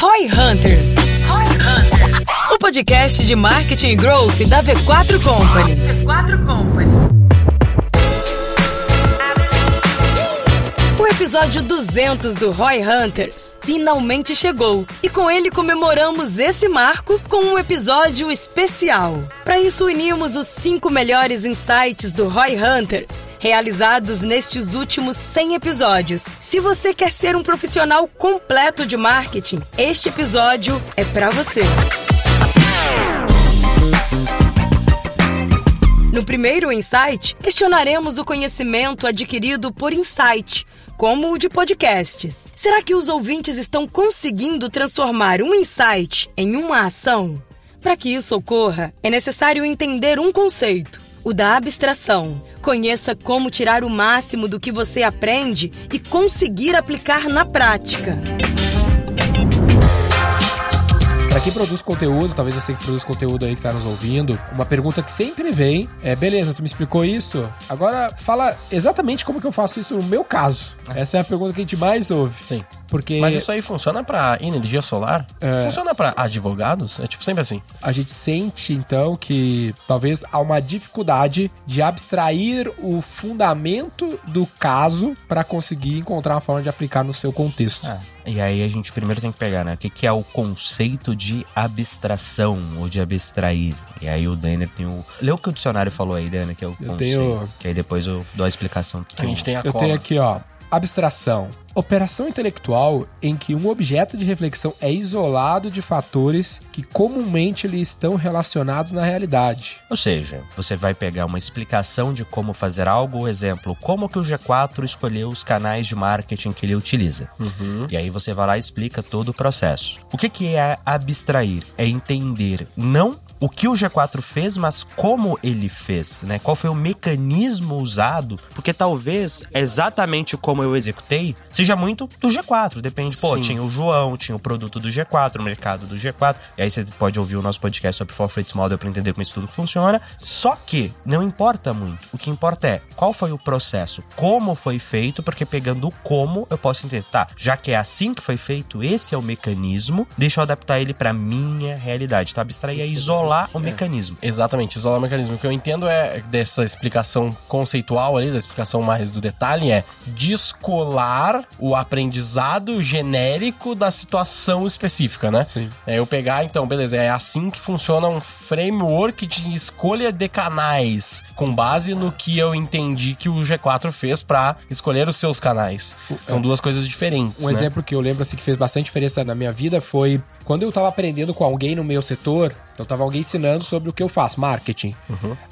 Roy Hunters. O podcast de marketing e growth da V4 Company. V4 Company. Episódio 200 do Roy Hunters finalmente chegou e com ele comemoramos esse marco com um episódio especial. Para isso unimos os cinco melhores insights do Roy Hunters, realizados nestes últimos 100 episódios. Se você quer ser um profissional completo de marketing, este episódio é para você. No primeiro insight, questionaremos o conhecimento adquirido por insight, como o de podcasts. Será que os ouvintes estão conseguindo transformar um insight em uma ação? Para que isso ocorra, é necessário entender um conceito, o da abstração. Conheça como tirar o máximo do que você aprende e conseguir aplicar na prática. Para quem produz conteúdo, talvez você que produz conteúdo aí que tá nos ouvindo, uma pergunta que sempre vem é: beleza, tu me explicou isso, agora fala exatamente como que eu faço isso no meu caso. Essa é a pergunta que a gente mais ouve. Sim. Porque Mas isso aí funciona pra energia solar? É. Funciona pra advogados? É tipo sempre assim. a gente sente então que talvez há uma dificuldade de abstrair o fundamento do caso para conseguir encontrar uma forma de aplicar no seu contexto. E aí a gente primeiro tem que pegar, né? O que, que é o conceito de abstração ou de abstrair? E aí o Denner tem o. Lê o que o dicionário falou aí, Denner, que é o Eu conceito. tenho- Que aí depois eu dou a explicação. do que A gente tem a Eu cola. tenho aqui, ó. Abstração. Operação intelectual em que um objeto de reflexão é isolado de fatores que comumente lhe estão relacionados na realidade. Ou seja, você vai pegar uma explicação de como fazer algo, exemplo, como que o G4 escolheu os canais de marketing que ele utiliza. E aí você vai lá e explica todo o processo. O que, que é abstrair? É entender não o que o G4 fez, mas como ele fez, né? Qual foi o mecanismo usado? Porque talvez exatamente como eu executei seja muito do G4. Depende, pô, Sim. tinha o João, tinha o produto do G4, o mercado do G4. E aí você pode ouvir o nosso podcast sobre For Freight Model para entender como isso tudo funciona. Só que não importa muito. O que importa é qual foi o processo, como foi feito, porque pegando o como eu posso entender, tá, já que é assim que foi feito, esse é o mecanismo, deixa eu adaptar ele para minha realidade. Então abstrair é isolar o mecanismo. Exatamente, isolar o mecanismo. O que eu entendo é dessa explicação conceitual ali, da explicação mais do detalhe, é descolar o aprendizado genérico da situação específica, né? Sim. É eu pegar, então, beleza, é assim que funciona um framework de escolha de canais, com base no que eu entendi que o G4 fez pra escolher os seus canais. São duas coisas diferentes. Um né? exemplo que eu lembro assim que fez bastante diferença na minha vida foi quando eu tava aprendendo com alguém no meu setor, então tava alguém ensinando sobre o que eu faço, marketing.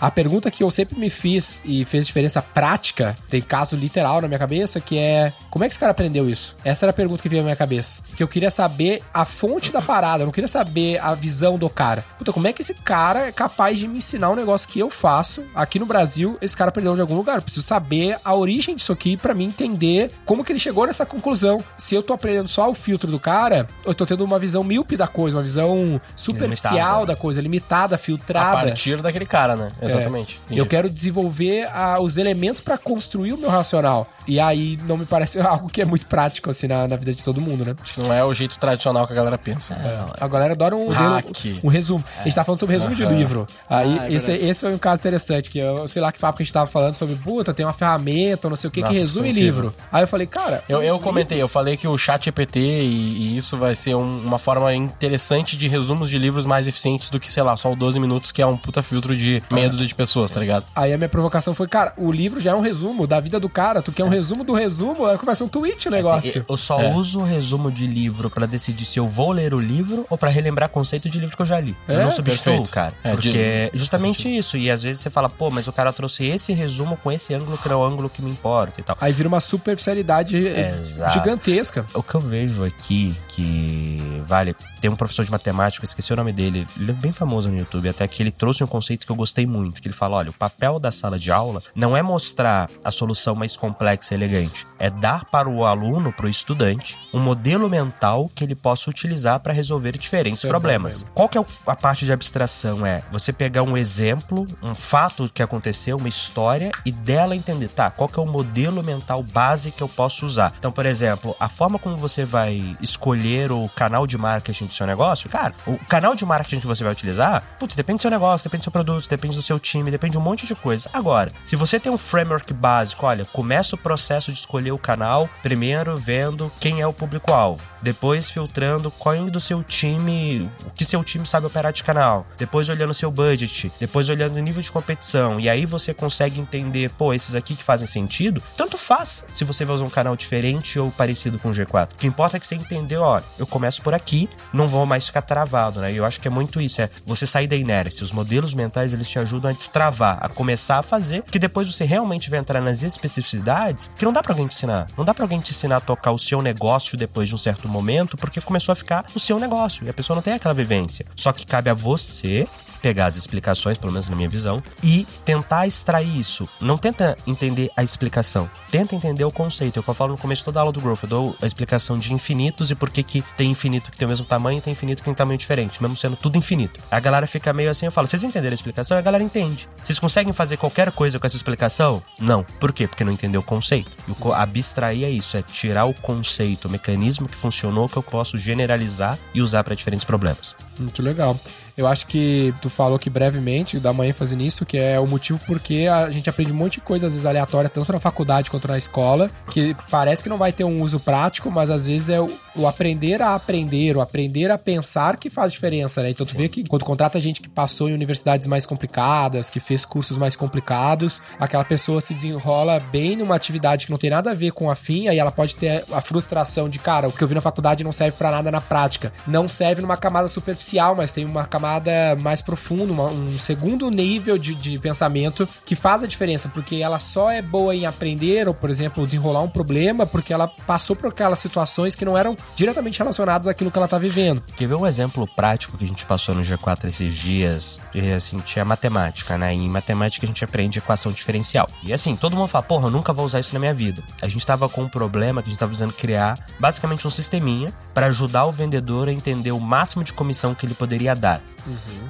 A pergunta que eu sempre me fiz e fez diferença prática, tem caso literal na minha cabeça, que é como é que esse cara aprendeu isso? Essa era a pergunta que veio na minha cabeça. Porque eu queria saber a fonte da parada, eu não queria saber a visão do cara. Puta, como é que esse cara é capaz de me ensinar um negócio que eu faço aqui no Brasil? Esse cara aprendeu de algum lugar. Eu preciso saber a origem disso aqui pra mim entender como que ele chegou nessa conclusão. Se eu tô aprendendo só o filtro do cara, eu tô tendo uma visão míope da coisa, uma visão superficial Limitada. da coisa, limitada, A filtrada. partir daquele cara, né? Exatamente. É. Eu quero desenvolver ah, os elementos pra construir o meu racional. E aí não me parece algo que é muito prático assim na, na vida de todo mundo, né? Acho que não é o jeito tradicional que a galera pensa. A galera adora um, Hack. um resumo. A gente tá falando sobre resumo de Aham. livro. Aí, Ah, é esse, esse foi um caso interessante, que eu sei lá que papo que a gente tava falando sobre, puta, tem uma ferramenta, não sei o que, Nossa, que resume incrível. livro. Aí eu falei, cara. Eu, eu comentei, eu falei que o chat EPT e, e isso vai ser um- uma forma interessante de resumos de livros mais eficientes do que, sei lá, só o 12 minutos, que é um puta filtro de meia dúzia de pessoas, tá ligado? Aí a minha provocação foi, cara, o livro já é um resumo da vida do cara. Tu quer um resumo do resumo? Aí começa um tweet o negócio. Eu só É. uso o resumo de livro pra decidir se eu vou ler o livro ou pra relembrar conceito de livro que eu já li. É, eu não substituo, perfeito. cara. É, porque de- é justamente isso. E às vezes você fala, pô, mas o cara trouxe esse resumo com esse ângulo que não é o ângulo que me importa e tal. Aí vira uma superficialidade eh, Exato. gigantesca. O que eu vejo aqui, que vale, tem um professor de matemática, esqueci o nome dele, ele é bem famoso no YouTube, até que ele trouxe um conceito que eu gostei muito, que ele fala, olha, o papel da sala de aula não é mostrar a solução mais complexa ser elegante. É dar para o aluno, para o estudante, um modelo mental que ele possa utilizar para resolver diferentes Isso é problemas. bom Qual que é a parte de abstração? É você pegar um exemplo, um fato que aconteceu, uma história, e dela entender, tá, qual que é o modelo mental base que eu posso usar. Então, por exemplo, a forma como você vai escolher o canal de marketing do seu negócio, cara, o canal de marketing que você vai utilizar, putz, depende do seu negócio, depende do seu produto, depende do seu time, depende de um monte de coisa. Agora, se você tem um framework básico, olha, começa o processo de escolher o canal, primeiro vendo quem é o público-alvo, depois filtrando qual é do seu time, o que seu time sabe operar de canal, depois olhando o seu budget, depois olhando o nível de competição, e aí você consegue entender, pô, esses aqui que fazem sentido, tanto faz se você vai usar um canal diferente ou parecido com o G4. O que importa é que você entendeu, ó, eu começo por aqui, não vou mais ficar travado, né? E eu acho que é muito isso, é você sair da inércia. Os modelos mentais, eles te ajudam a destravar, a começar a fazer, que depois você realmente vai entrar nas especificidades que não dá pra alguém te ensinar. Não dá pra alguém te ensinar a tocar o seu negócio depois de um certo momento, porque começou a ficar o seu negócio e a pessoa não tem aquela vivência. Só que cabe a você pegar as explicações, pelo menos na minha visão, e tentar extrair isso. Não tenta entender a explicação, tenta entender o conceito. É o que eu falo no começo de toda aula do Growth. Eu dou a explicação de infinitos e por que que tem infinito que tem o mesmo tamanho e tem infinito que tem tamanho diferente, mesmo sendo tudo infinito. A galera fica meio assim, eu falo, vocês entenderam a explicação? A galera entende. Vocês conseguem fazer qualquer coisa com essa explicação? Não. Por quê? Porque não entendeu o conceito. E abstrair é isso, é tirar o conceito, o mecanismo que funcionou que eu posso generalizar e usar para diferentes problemas. Muito legal. Eu acho que tu falou que brevemente, dá uma ênfase nisso, que é o motivo porque a gente aprende um monte de coisa, às vezes aleatória, tanto na faculdade quanto na escola, que parece que não vai ter um uso prático, mas às vezes é o, aprender a aprender, o aprender a pensar que faz diferença, né? Então tu vê que quando contrata gente que passou em universidades mais complicadas, que fez cursos mais complicados, aquela pessoa se desenrola bem numa atividade que não tem nada a ver com a fim, aí ela pode ter a frustração de, cara, o que eu vi na faculdade não serve pra nada na prática. Não serve numa camada superficial, mas tem uma camada mais profunda, uma- um segundo nível de, de pensamento que faz a diferença, porque ela só é boa em aprender, ou, por exemplo, desenrolar um problema, porque ela passou por aquelas situações que não eram diretamente relacionadas àquilo que ela tá vivendo. Quer ver um exemplo prático que a gente passou no G4 esses dias? E, assim, tinha matemática, né? E em matemática a gente aprende equação diferencial. E assim, todo mundo fala, porra, eu nunca vou usar isso na minha vida. A gente tava com um problema que a gente tava precisando criar, basicamente um sisteminha para ajudar o vendedor a entender o máximo de comissão que ele poderia dar.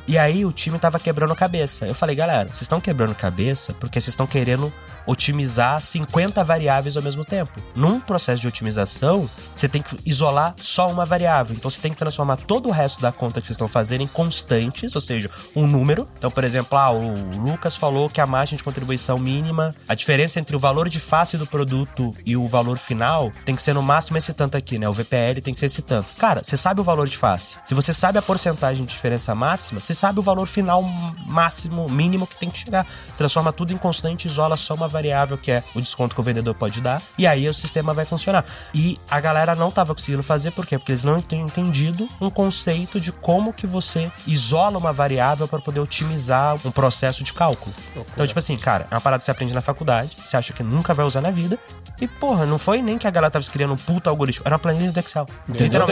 E aí o time tava quebrando cabeça. Eu falei, galera, vocês estão quebrando cabeça porque vocês estão querendo otimizar 50 variáveis ao mesmo tempo. Num processo de otimização, você tem que isolar só uma variável. Então você tem que transformar todo o resto da conta que vocês estão fazendo em constantes, ou seja, um número. Então, por exemplo, ah, o Lucas falou que a margem de contribuição mínima, a diferença entre o valor de face do produto e o valor final tem que ser no máximo esse tanto aqui, né? O VPL tem que ser esse tanto. Cara, você sabe o valor de face. Se você sabe a porcentagem de diferença máxima, você sabe o valor final máximo, mínimo que tem que chegar. Transforma tudo em constante, isola só uma variável que é o desconto que o vendedor pode dar, e aí o sistema vai funcionar. E a galera não tava conseguindo fazer, por quê? Porque eles não têm entendido um conceito de como que você isola uma variável para poder otimizar um processo de cálculo. Então, tipo assim, cara, é uma parada que você aprende na faculdade, você acha que nunca vai usar na vida, e porra, não foi nem que a galera tava criando um puta algoritmo, era uma planilha do Excel. Entendeu?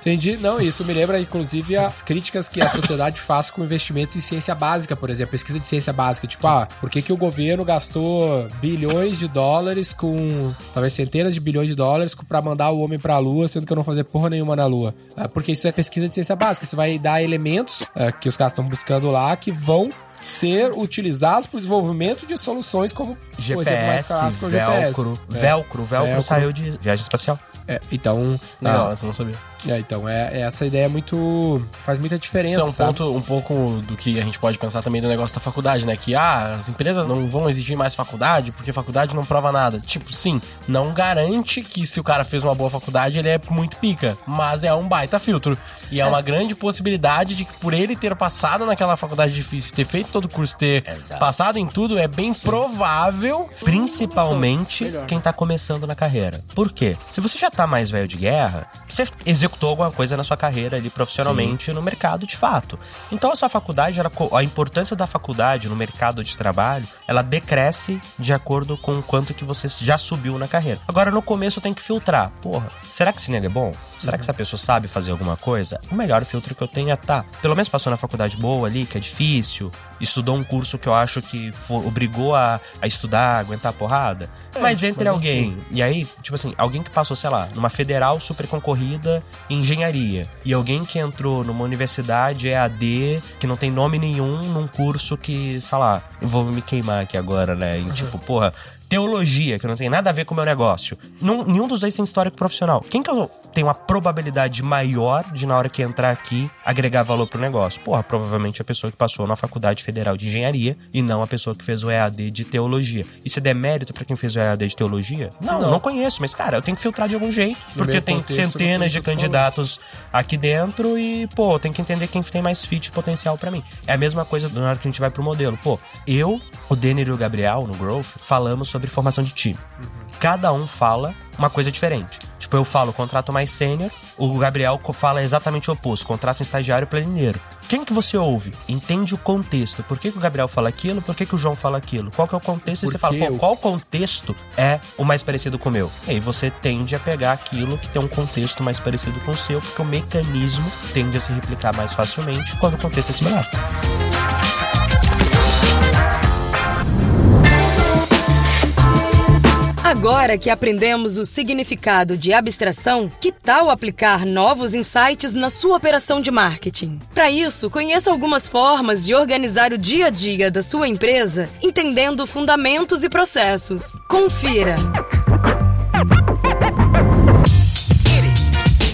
Entendi. Não, isso me lembra, inclusive, as críticas que a sociedade faz com investimentos em ciência básica, por exemplo, pesquisa de ciência básica. Tipo, ah, por que, que o governo gastou bilhões de dólares com. talvez centenas de bilhões de dólares pra mandar o homem pra lua, sendo que eu não fazer porra nenhuma na lua? Ah, porque isso é pesquisa de ciência básica. Você vai dar elementos ah, que os caras estão buscando lá que vão ser utilizados para o desenvolvimento de soluções como o exemplo mais GPS, clássico é o velcro, GPS. velcro, velcro, Velcro. saiu de viagem espacial. É, então, Legal, ah, essa eu não sabia. É, então é, essa ideia é muito faz muita diferença, Isso é um sabe? ponto um pouco do que a gente pode pensar também do negócio da faculdade, né? Que ah, as empresas não vão exigir mais faculdade porque faculdade não prova nada. Tipo, sim, não garante que se o cara fez uma boa faculdade ele é muito pica, mas é um baita filtro. E é, uma grande possibilidade de que por ele ter passado naquela faculdade difícil, ter feito todo o curso, ter Exato. passado em tudo, é bem provável. Principalmente quem tá começando na carreira. Por quê? Se você já tá mais velho de guerra, você executou alguma coisa na sua carreira ali profissionalmente no mercado de fato. Então a sua faculdade, ela a importância da faculdade no mercado de trabalho, ela decresce de acordo com o quanto que você já subiu na carreira. Agora no começo tem que filtrar. Porra, será que esse nego é bom? Será que essa pessoa sabe fazer alguma coisa? O melhor filtro que eu tenho é tá. Pelo menos passou na faculdade boa ali, que é difícil, estudou um curso que eu acho que for, obrigou a, a estudar, a aguentar a porrada. É, mas entre alguém, e aí, tipo assim, alguém que passou, sei lá, numa federal super concorrida em engenharia, e alguém que entrou numa universidade EAD que não tem nome nenhum num curso que, sei lá, eu vou me queimar aqui agora, né? Em, tipo, porra, teologia, que não tem nada a ver com o meu negócio. Nenhum dos dois tem histórico profissional. Quem que eu tenho uma probabilidade maior de, na hora que entrar aqui, agregar valor pro negócio? Porra, provavelmente a pessoa que passou na Faculdade Federal de Engenharia e não a pessoa que fez o EAD de Teologia. Isso é demérito pra quem fez o EAD de Teologia? Não, não, conheço, mas, cara, eu tenho que filtrar de algum jeito. No porque tem contexto, não centenas tem de candidatos aqui dentro e, pô, tenho que entender quem tem mais fit potencial pra mim. É a mesma coisa na hora que a gente vai pro modelo. Pô, eu, o Denner e o Gabriel, no Growth, falamos sobre formação de time. Cada um fala uma coisa diferente. Tipo, eu falo contrato mais sênior, o Gabriel fala exatamente o oposto, contrato um estagiário planineiro. Quem que você ouve? Entende o contexto. Por que, que o Gabriel fala aquilo? Por que, que o João fala aquilo? Qual que é o contexto? E você fala, pô, qual contexto é o mais parecido com o meu? E aí você tende a pegar aquilo que tem um contexto mais parecido com o seu, porque o mecanismo tende a se replicar mais facilmente quando o contexto é similar. Agora que aprendemos o significado de abstração, que tal aplicar novos insights na sua operação de marketing? Para isso, conheça algumas formas de organizar o dia a dia da sua empresa, entendendo fundamentos e processos. Confira!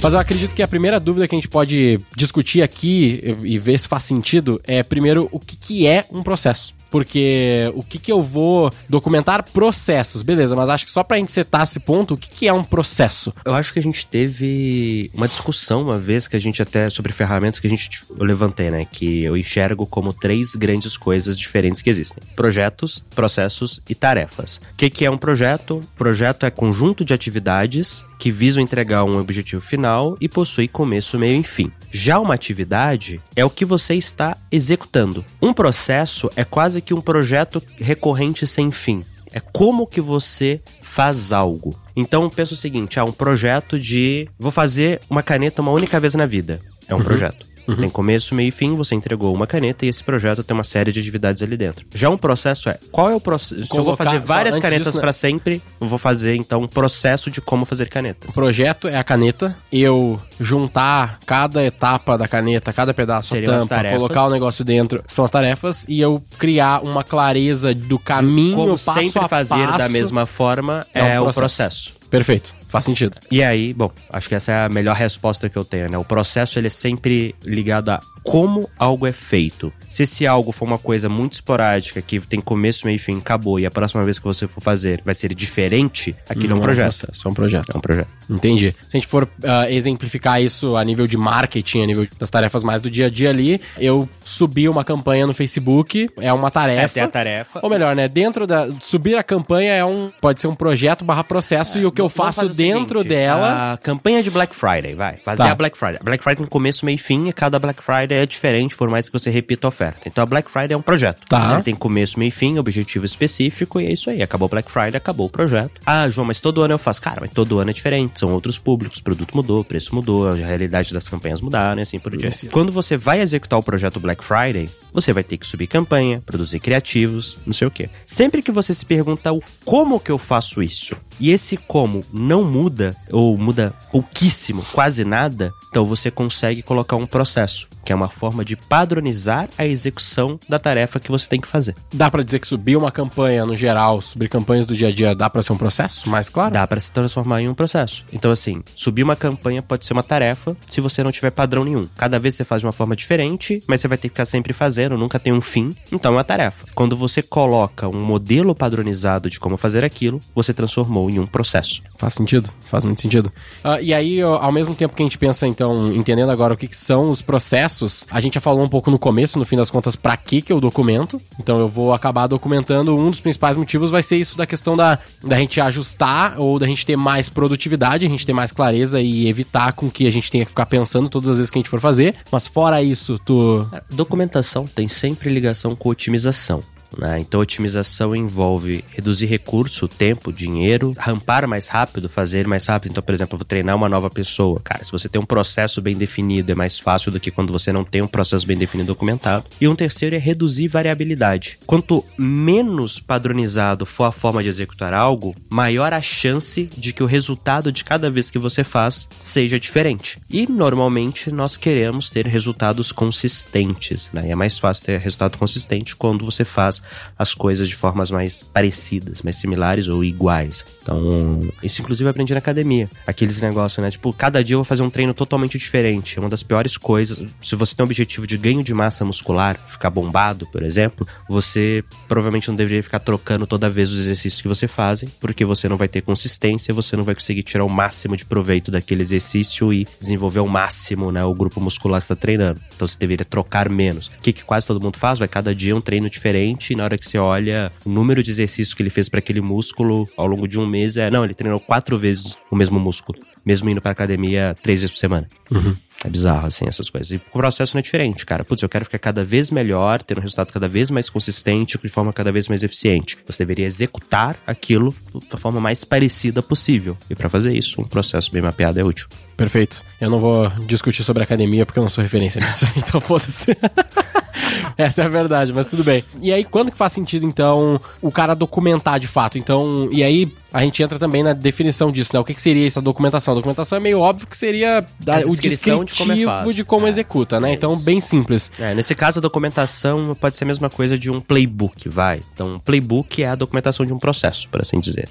Mas eu acredito que a primeira dúvida que a gente pode discutir aqui e ver se faz sentido é, primeiro, o que, é um processo. Porque o que, que eu vou documentar processos, beleza, mas acho que só pra gente setar esse ponto, o que, que é um processo? Eu acho que a gente teve uma discussão uma vez que a gente até sobre ferramentas que a gente eu levantei, né? Que eu enxergo como três grandes coisas diferentes que existem: projetos, processos e tarefas. O que, que é um projeto? Projeto é conjunto de atividades que visam entregar um objetivo final e possui começo, meio e fim. Já uma atividade é o que você está executando. Um processo é quase que um projeto recorrente sem fim. É como que você faz algo. Então pensa o seguinte: ah, um projeto de vou fazer uma caneta uma única vez na vida. É um projeto. Tem começo, meio e fim, você entregou uma caneta e esse projeto tem uma série de atividades ali dentro. Já um processo é, qual é o processo? Se eu vou fazer várias canetas né? pra sempre, eu vou fazer então um processo de como fazer canetas. O projeto é a caneta, eu juntar cada etapa da caneta, cada pedaço, Seriam as tampa, tarefas. colocar o negócio dentro, são as tarefas, e eu criar uma clareza do caminho, Como passo sempre a fazer da passo. mesma forma É um é, o processo. processo. Perfeito, faz sentido. E aí, bom, acho que essa é a melhor resposta que eu tenho, né? O processo ele é sempre ligado a como algo é feito. Se esse algo for uma coisa muito esporádica, que tem começo, meio e fim, acabou, e a próxima vez que você for fazer vai ser diferente, aquilo é Não um projeto. processo, é um projeto. É um projeto. Entendi. Se a gente for ah, exemplificar isso a nível de marketing, a nível das tarefas mais do dia a dia ali, eu subir uma campanha no Facebook é uma É, tarefa. tem a tarefa. Ou melhor, né? Dentro da. Subir a campanha é um. Pode ser um projeto barra processo e o que eu É, faço fazer o dentro seguinte, dela. A campanha de Black Friday, vai. Fazer Tá. a Black Friday. A Black Friday tem começo, meio e fim, e cada Black Friday é diferente, por mais que você repita a oferta. Então a Black Friday é um projeto. Tá. Ele tem começo, meio e fim, objetivo específico, e é isso aí. Acabou Black Friday, acabou o projeto. Ah, João, mas todo ano eu faço. Cara, mas todo ano é diferente. São outros públicos, o produto mudou, o preço mudou, a realidade das campanhas mudaram e assim por diante. Quando você vai executar o projeto Black Friday, você vai ter que subir campanha, produzir criativos, não sei o quê. Sempre que você se pergunta o como que eu faço isso, e esse como não muda, ou muda pouquíssimo, quase nada, então você consegue colocar um processo, que é uma forma de padronizar a execução da tarefa que você tem que fazer. Dá pra dizer que subir uma campanha no geral, subir campanhas do dia a dia, dá pra ser um processo mais claro? Dá pra se transformar em um processo. Então, assim, subir uma campanha pode ser uma tarefa se você não tiver padrão nenhum. Cada vez você faz de uma forma diferente, mas você vai ter que ficar sempre fazendo, nunca tem um fim. Então é uma tarefa. Quando você coloca um modelo padronizado de como fazer aquilo, você transformou em um processo. Faz sentido, faz muito sentido. Ah, e aí, ao mesmo tempo que a gente pensa, então, entendendo agora o que, que são os processos, a gente já falou um pouco no começo, no fim das contas, pra que que eu documento. Então eu vou acabar documentando, um dos principais motivos vai ser isso da questão da, da gente ajustar ou da gente ter mais produtividade, a gente ter mais clareza e evitar com que a gente tenha que ficar pensando todas as vezes que a gente for fazer. Mas fora isso, tu... Documentação tem sempre ligação com otimização. Né? Então, otimização envolve reduzir recurso, tempo, dinheiro, rampar mais rápido, fazer mais rápido. Então, por exemplo, eu vou treinar uma nova pessoa. Cara, se você tem um processo bem definido, é mais fácil do que quando você não tem um processo bem definido documentado. E um terceiro é reduzir variabilidade. Quanto menos padronizado for a forma de executar algo, maior a chance de que o resultado de cada vez que você faz seja diferente. E normalmente nós queremos ter resultados consistentes, né? E é mais fácil ter resultado consistente quando você faz as coisas de formas mais parecidas, mais similares ou iguais. Então, isso inclusive eu aprendi na academia. Aqueles negócios, né? Tipo, cada dia eu vou fazer um treino totalmente diferente. É uma das piores coisas. Se você tem um objetivo de ganho de massa muscular, ficar bombado, por exemplo, você provavelmente não deveria ficar trocando toda vez os exercícios que você faz, porque você não vai ter consistência, você não vai conseguir tirar o máximo de proveito daquele exercício e desenvolver ao máximo, né, o grupo muscular que está treinando. Então você deveria trocar menos. O que, que quase todo mundo faz? Vai cada dia um treino diferente e na hora que você olha o número de exercícios que ele fez para aquele músculo ao longo de um mês é, não, ele treinou quatro vezes o mesmo músculo, mesmo indo para academia três vezes por semana. Uhum. É bizarro, assim, essas coisas. E o processo não é diferente, cara. Putz, eu quero ficar cada vez melhor, ter um resultado cada vez mais consistente, de forma cada vez mais eficiente. Você deveria executar aquilo da forma mais parecida possível. E para fazer isso, um processo bem mapeado é útil. Perfeito. Eu não vou discutir sobre academia porque eu não sou referência nisso. Então foda-se. Essa é a verdade, mas tudo bem. E aí, quando que faz sentido, então, o cara documentar de fato? Então, e aí a gente entra também na definição disso, né? O que, que seria essa documentação? A documentação é meio óbvio que seria A o descrição descritivo de como é de como É. executa, né? Então, bem simples. É, nesse caso, a documentação pode ser a mesma coisa de um playbook, vai. Então, um playbook é a documentação de um processo, por assim dizer.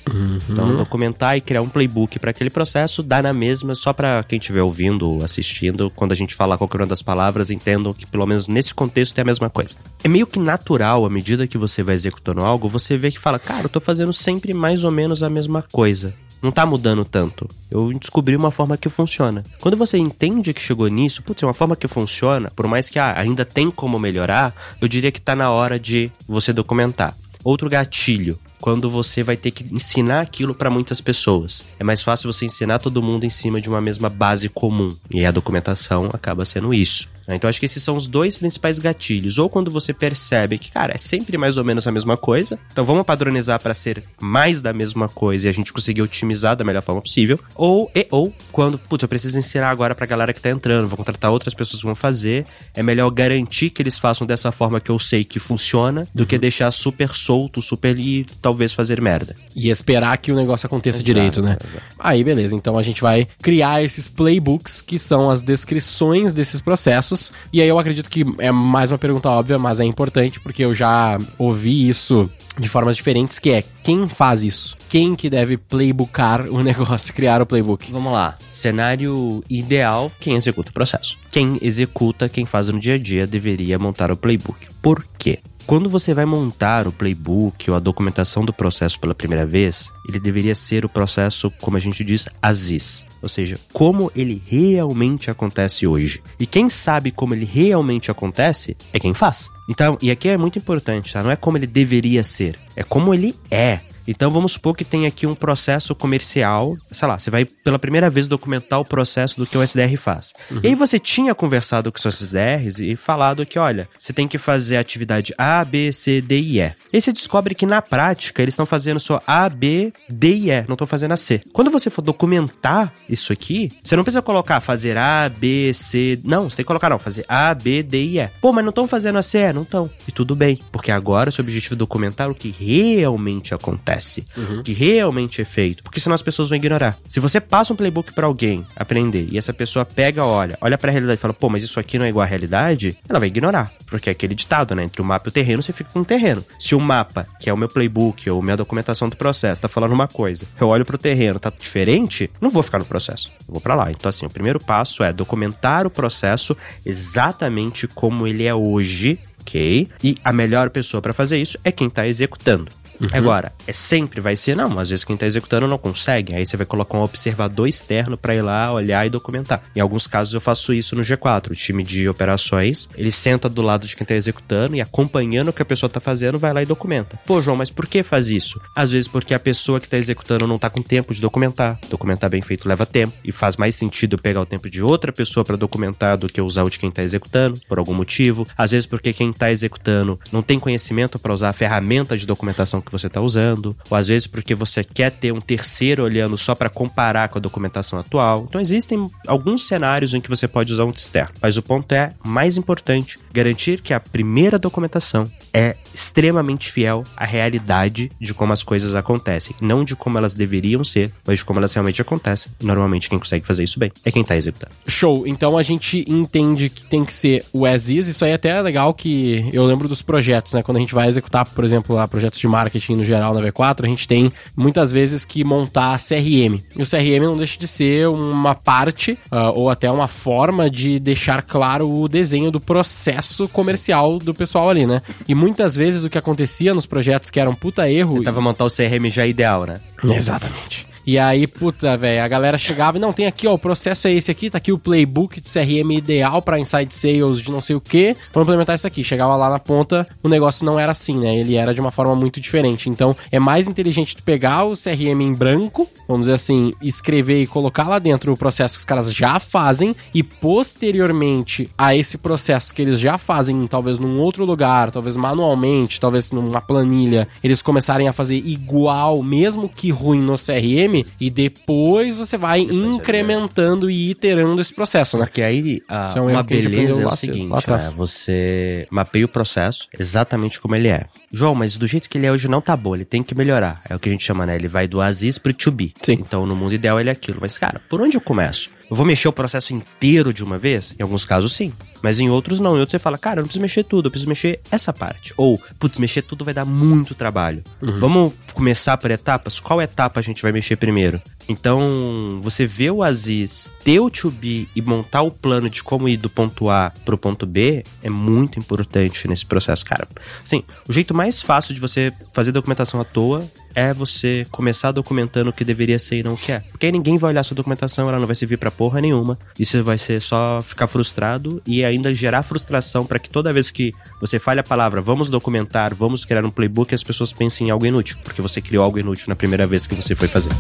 Então, documentar e criar um playbook para aquele processo dá na mesma, só para quem estiver ouvindo ou assistindo, quando a gente falar qualquer uma das palavras, entendam que pelo menos nesse contexto é a mesma coisa. É meio que natural, à medida que você vai executando algo, você vê que fala, cara, eu tô fazendo sempre mais ou menos a mesma coisa. Não tá mudando tanto. Eu descobri uma forma que funciona. Quando você entende que chegou nisso, putz, é uma forma que funciona, por mais que ah, ainda tem como melhorar, eu diria que tá na hora de você documentar. Outro gatilho, quando você vai ter que ensinar aquilo para muitas pessoas. É mais fácil você ensinar todo mundo em cima de uma mesma base comum. E a documentação acaba sendo isso. né? Então acho que esses são os dois principais gatilhos. Ou quando você percebe que, cara, é sempre mais ou menos a mesma coisa. Então vamos padronizar para ser mais da mesma coisa e a gente conseguir otimizar da melhor forma possível. Ou, e, ou quando, putz, eu preciso ensinar agora pra galera que tá entrando, vou contratar outras pessoas que vão fazer. É melhor garantir que eles façam dessa forma que eu sei que funciona, do que deixar super solto, super e talvez fazer merda. E esperar que o negócio aconteça Exato, direito, né? exato. Aí, beleza. Então a gente vai criar esses playbooks, que são as descrições desses processos. E aí eu acredito que é mais uma pergunta óbvia, mas é importante, porque eu já ouvi isso de formas diferentes, que é quem faz isso? Quem que deve playboocar o negócio, criar o playbook? Vamos lá. Cenário ideal, quem executa o processo. Quem executa, quem faz no dia a dia, deveria montar o playbook. Por quê? Quando você vai montar o playbook ou a documentação do processo pela primeira vez, ele deveria ser o processo, como a gente diz, ASIS. Ou seja, como ele realmente acontece hoje. E quem sabe como ele realmente acontece é quem faz. Então, e aqui é muito importante, tá? Não é como ele deveria ser, é como ele é. Então vamos supor que tem aqui um processo comercial, sei lá, você vai pela primeira vez documentar o processo do que o SDR faz. E aí você tinha conversado com seus SDRs e falado que, olha, você tem que fazer a atividade A, B, C, D e E. E aí você descobre que na prática eles estão fazendo só A, B, D e E, não estão fazendo a C. Quando você for documentar isso aqui, você não precisa colocar fazer A, B, C, não, você tem que colocar não, fazer A, B, D e E. Pô, mas não estão fazendo a C, E, não estão. E tudo bem, porque agora o seu objetivo é documentar o que realmente acontece, o que realmente é feito, porque senão as pessoas vão ignorar. Se você passa um playbook pra alguém aprender e essa pessoa pega, olha, olha pra realidade e fala, pô, mas isso aqui não é igual à realidade, ela vai ignorar, porque é aquele ditado, né? Entre o mapa e o terreno, você fica com o terreno. Se o mapa, que é o meu playbook ou minha documentação do processo, tá falando uma coisa, eu olho pro terreno, tá diferente, não vou ficar no processo. Eu vou pra lá. Então, assim, o primeiro passo é documentar o processo exatamente como ele é hoje ok? E a melhor pessoa para fazer isso é quem tá executando. Agora, é sempre vai ser, não, às vezes quem tá executando não consegue. Aí você vai colocar um observador externo para ir lá, olhar e documentar. Em alguns casos eu faço isso no G4. O time de operações, ele senta do lado de quem tá executando e acompanhando o que a pessoa tá fazendo, vai lá e documenta. Pô, João, mas por que faz isso? Às vezes porque a pessoa que tá executando não tá com tempo de documentar. Documentar bem feito leva tempo e faz mais sentido pegar o tempo de outra pessoa para documentar do que usar o de quem tá executando, por algum motivo. Às vezes porque quem tá executando não tem conhecimento para usar a ferramenta de documentação que você tá usando, ou às vezes porque você quer ter um terceiro olhando só para comparar com a documentação atual. Então existem alguns cenários em que você pode usar um externo, mas o ponto é mais importante, garantir que a primeira documentação é extremamente fiel à realidade de como as coisas acontecem, não de como elas deveriam ser, mas de como elas realmente acontecem. Normalmente quem consegue fazer isso bem é quem tá executando. Show. Então a gente entende que tem que ser o as is. Isso aí é até legal que eu lembro dos projetos, né? Quando a gente vai executar, por exemplo, lá, projetos de marketing no geral na V4, a gente tem muitas vezes que montar CRM. E o CRM não deixa de ser uma parte uh, ou até uma forma de deixar claro o desenho do processo comercial do pessoal ali, né? E muitas vezes o que acontecia nos projetos que eram puta erro. Tentava montar o CRM já ideal, né? Exatamente. E aí, puta, velho, a galera chegava e não, tem aqui, ó, o processo é esse aqui, tá aqui o playbook de CRM ideal para inside sales de não sei o que, vamos implementar isso aqui. Chegava lá na ponta, o negócio não era assim, né? Ele era de uma forma muito diferente. Então, é mais inteligente tu pegar o CRM em branco, vamos dizer assim, escrever e colocar lá dentro o processo que os caras já fazem e posteriormente a esse processo que eles já fazem, talvez num outro lugar, talvez manualmente, talvez numa planilha, eles começarem a fazer igual, mesmo que ruim no CRM, e depois você vai incrementando e iterando esse processo, né? Porque aí a, é um uma beleza é o seguinte, né? Você mapeia o processo exatamente como ele é. João, mas do jeito que ele é hoje não tá bom, ele tem que melhorar. É o que a gente chama, né? Ele vai do Aziz pro to be. Sim. Então, no mundo ideal, ele é aquilo. Mas, cara, por onde eu começo? Eu vou mexer o processo inteiro de uma vez? Em alguns casos, sim. Mas em outros, não. Em outros, você fala, cara, eu não preciso mexer tudo, eu preciso mexer essa parte. Ou, putz, mexer tudo vai dar muito trabalho. Uhum. Vamos começar por etapas? Qual etapa a gente vai mexer primeiro? Então, você vê o Aziz ter o to be e montar o plano de como ir do ponto A pro ponto B é muito importante nesse processo, cara. Assim, o jeito mais fácil de você fazer documentação à toa é você começar documentando o que deveria ser e não o que é. Porque aí ninguém vai olhar sua documentação, ela não vai servir para porra nenhuma. E você vai ser só ficar frustrado e ainda gerar frustração para que toda vez que você fale a palavra vamos documentar, vamos criar um playbook, as pessoas pensem em algo inútil. Porque você criou algo inútil na primeira vez que você foi fazer.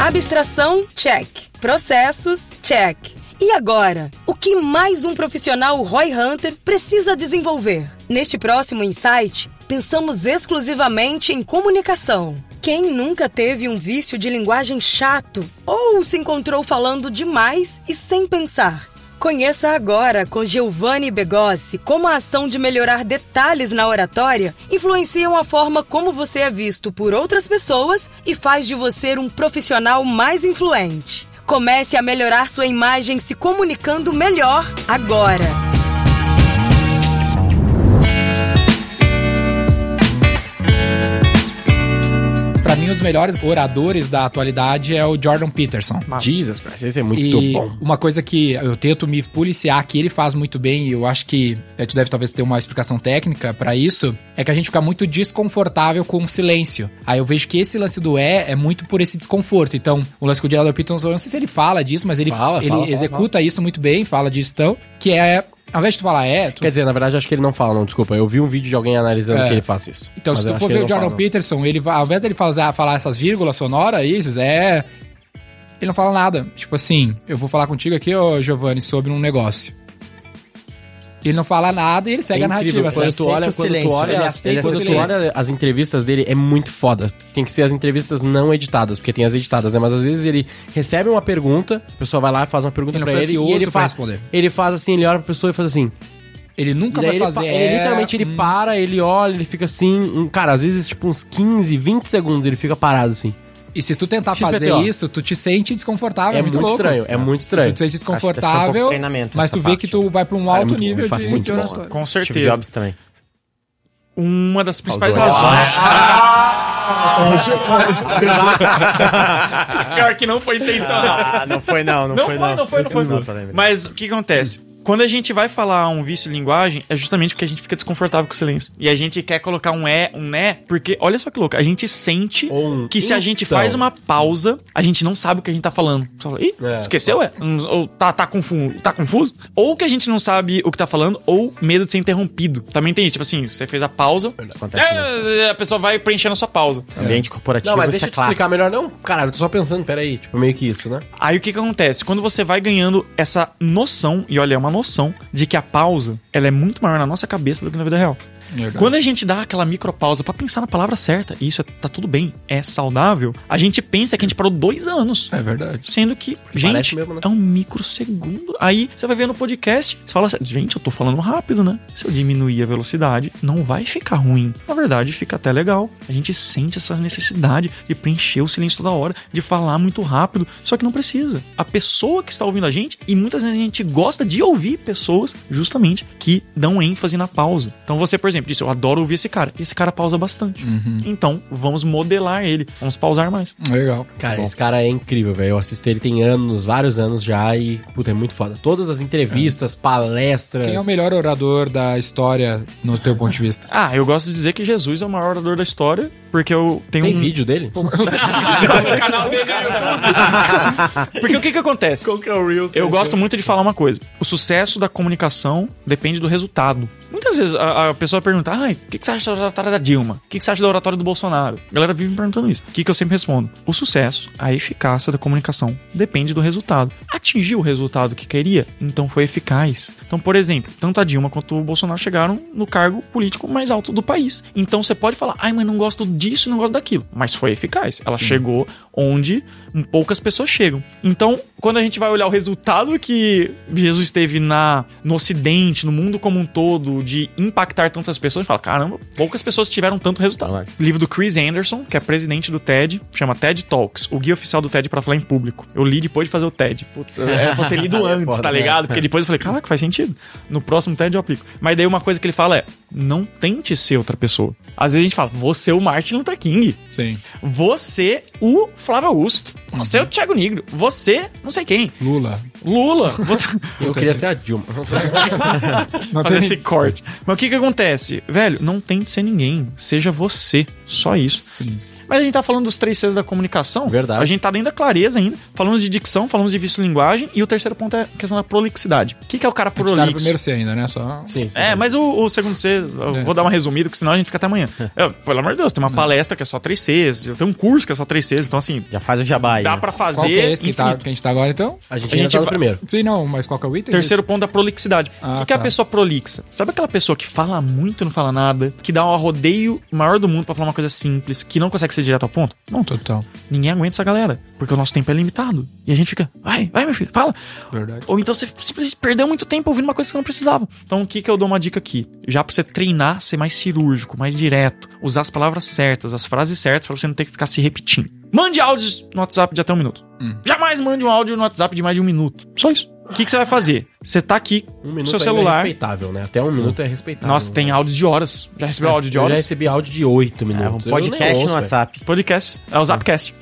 Abstração, check. Processos, check. E agora, o que mais um profissional Roy Hunter precisa desenvolver? Neste próximo insight, pensamos exclusivamente em comunicação. Quem nunca teve um vício de linguagem chato ou se encontrou falando demais e sem pensar? Conheça agora com Giovanni Begossi como a ação de melhorar detalhes na oratória influenciam a forma como você é visto por outras pessoas e faz de você um profissional mais influente. Comece a melhorar sua imagem se comunicando melhor agora. Mim, um dos melhores oradores da atualidade é o Jordan Peterson. Nossa. Jesus Christ, esse é muito e bom. Uma coisa que eu tento me policiar que ele faz muito bem, e eu acho que tu deve talvez ter uma explicação técnica para isso, é que a gente fica muito desconfortável com o silêncio. Aí eu vejo que esse lance do é é muito por esse desconforto. Então, o lance com o Jordan Peterson, eu não sei se ele fala disso, mas ele, fala, ele fala, executa fala. isso muito bem, fala disso então, que é ao invés de tu falar é, tu... Quer dizer, na verdade, acho que ele não fala, não, desculpa. Eu vi um vídeo de alguém analisando É. que ele faz isso. Então, Mas se tu for ver o Jordan fala. Peterson, ele ao invés dele falar, falar essas vírgulas sonoras, esses é. Ele não fala nada. Tipo assim, eu vou falar contigo aqui, ô Giovanni, sobre um negócio. Ele não fala nada e ele segue É a narrativa. Quando sabe? tu olha, quando tu olha, ele as, quando tu olha as entrevistas dele, é muito foda. Tem que ser as entrevistas não editadas, porque tem as editadas, né? Mas às vezes ele recebe uma pergunta, a pessoa vai lá e faz uma pergunta Ele não pra ele e ele faz, responder. ele faz assim, ele olha pra pessoa e faz assim. Ele nunca vai ele, fazer. ele é, literalmente ele hum, para, ele olha, ele fica assim, um- cara, às vezes tipo uns 15, 20 segundos ele fica parado assim. E se tu tentar XPTO. fazer isso, tu te sente desconfortável. É muito, muito louco. estranho, é muito estranho. Tu te sente um pouco desconfortável, treinamento mas tu vê parte. que tu vai pra um Cara, é alto muito bom, nível faz de, muito de bom. Com Steve certeza. Jobs também. Uma das principais razões. Pior que não foi intencional. Ah, não foi não, não, Não foi foi, não. não foi, não foi. Não, tá. Mas o que acontece? Quando a gente vai falar um vício de linguagem, é justamente porque a gente fica desconfortável com o silêncio. E a gente quer colocar um é, um né, porque olha só que louco, a gente sente um que se a gente então. faz uma pausa, a gente não sabe o que a gente tá falando. Você fala, Ih, É, esqueceu, é? Hum, Ou tá, tá, confuso, tá confuso? Ou que a gente não sabe o que tá falando, ou medo de ser interrompido. Também tem isso, tipo assim, você fez a pausa, é, a pessoa vai preenchendo a sua pausa. Ambiente corporativo, Não, mas isso deixa é eu te explicar melhor. Não, cara, eu tô só pensando, peraí. Tipo, meio que isso, né? Aí o que que acontece? Quando você vai ganhando essa noção, e olha, é uma noção, de que a pausa, ela é muito maior na nossa cabeça do que na vida real. Quando a gente dá aquela micropausa pra pensar na palavra certa, e isso é- tá tudo bem, é saudável, a gente pensa que a gente parou dois anos. É verdade. Sendo que, gente, mesmo, né? é um microsegundo. Aí você vai ver no podcast, você fala assim, gente, eu tô falando rápido, né? Se eu diminuir a velocidade, não vai ficar ruim. Na verdade, fica até legal. A gente sente essa necessidade de preencher o silêncio toda hora, de falar muito rápido, só que não precisa. A pessoa que está ouvindo a gente, e muitas vezes a gente gosta de ouvir pessoas, justamente, que dão ênfase na pausa. Então você, por exemplo, disse, eu adoro ouvir esse cara. Esse cara pausa bastante. Então, vamos modelar ele. Vamos pausar mais. Legal. Cara, esse cara é incrível, velho. Eu assisto ele tem anos, vários anos já e, puta, é muito foda. Todas as entrevistas, palestras. Quem é o melhor orador da história no teu ponto de vista? Ah, eu gosto de dizer que Jesus é o maior orador da história, porque eu tenho Tem um vídeo dele? Porque o que que acontece? Qual que é o Reels? Eu gosto muito de falar uma coisa. O sucesso da comunicação depende do resultado. Muitas vezes a, a pessoa pergunta: ai, o que, que você acha da oratória da Dilma? O que, que você acha da oratória do Bolsonaro? A galera vive me perguntando isso. O que, que eu sempre respondo? O sucesso, a eficácia da comunicação depende do resultado. Atingiu o resultado que queria? Então foi eficaz. Então, por exemplo, tanto a Dilma quanto o Bolsonaro chegaram no cargo político mais alto do país. Então você pode falar: ai, mas não gosto disso, não gosto daquilo. Mas foi eficaz. Ela chegou onde poucas pessoas chegam. Então, quando a gente vai olhar o resultado que Jesus teve na, no Ocidente, no mundo como um todo, de impactar tantas pessoas, a gente fala, caramba, poucas pessoas tiveram tanto resultado. Livro do Chris Anderson, que é presidente do TED, chama TED Talks, o guia oficial do TED para falar em público. Eu li depois de fazer o TED. Putz, era pra ter lido antes, Foda, tá né? ligado? Porque depois eu falei, caraca, faz sentido. No próximo TED eu aplico. Mas daí uma coisa que ele fala é, não tente ser outra pessoa. Às vezes a gente fala, você é o Martin Luther King. Sim. Você, o Flávio Augusto. Você é o Thiago Negro. Você, não sei quem. Lula. Lula. Você... Eu queria ser a Dilma. Não Fazer tem esse corte. Mas o que que acontece? Velho, não tente ser ninguém. Seja você. Só isso. Sim. Mas a gente tá falando dos três Cs da comunicação. Verdade. A gente tá dentro da clareza ainda. Falamos de dicção, falamos de vício linguagem. E o terceiro ponto é a questão da prolixidade. O que, que é o cara A gente tá no prolixo? primeiro C ainda, né? Só... Sim, sim. É, mas o, o segundo C, eu vou dar uma resumida, porque senão a gente fica até amanhã. É, pelo amor de Deus, tem uma palestra que é só três Cs, eu tenho um curso que é só três Cs, então assim, Já faz o jabá aí. dá né? pra fazer. Qual que é esse que, tá, que a gente tá agora, então? A gente A gente tá no vai- primeiro. Sim, não, mas qual que é o item? Terceiro ponto da prolixidade. Ah, o que, que é a tá. pessoa prolixa? Sabe aquela pessoa que fala muito e não fala nada? Que dá um arrodeio maior do mundo pra falar uma coisa simples, que não consegue ser direto ao ponto? Não, Total. ninguém aguenta essa galera. Porque o nosso tempo é limitado. E a gente fica, vai, vai, meu filho, fala. Verdade. Ou então você simplesmente perdeu muito tempo ouvindo uma coisa que você não precisava. Então o que, que eu dou uma dica aqui? Já pra você treinar, ser mais cirúrgico, mais direto, usar as palavras certas, as frases certas, pra você não ter que ficar se repetindo. Mande áudios no WhatsApp de até um minuto. Hum. Jamais mande um áudio no WhatsApp de mais de um minuto. Só isso. O que, que você vai fazer? Você tá aqui Um minuto seu é celular. respeitável, né? Até um minuto é respeitável. Nossa, tem né? áudios de horas. Já recebeu áudio de Eu já horas? recebi áudio de oito É, um minutos. Podcast nem no ouço, WhatsApp. Podcast. É o Zapcast.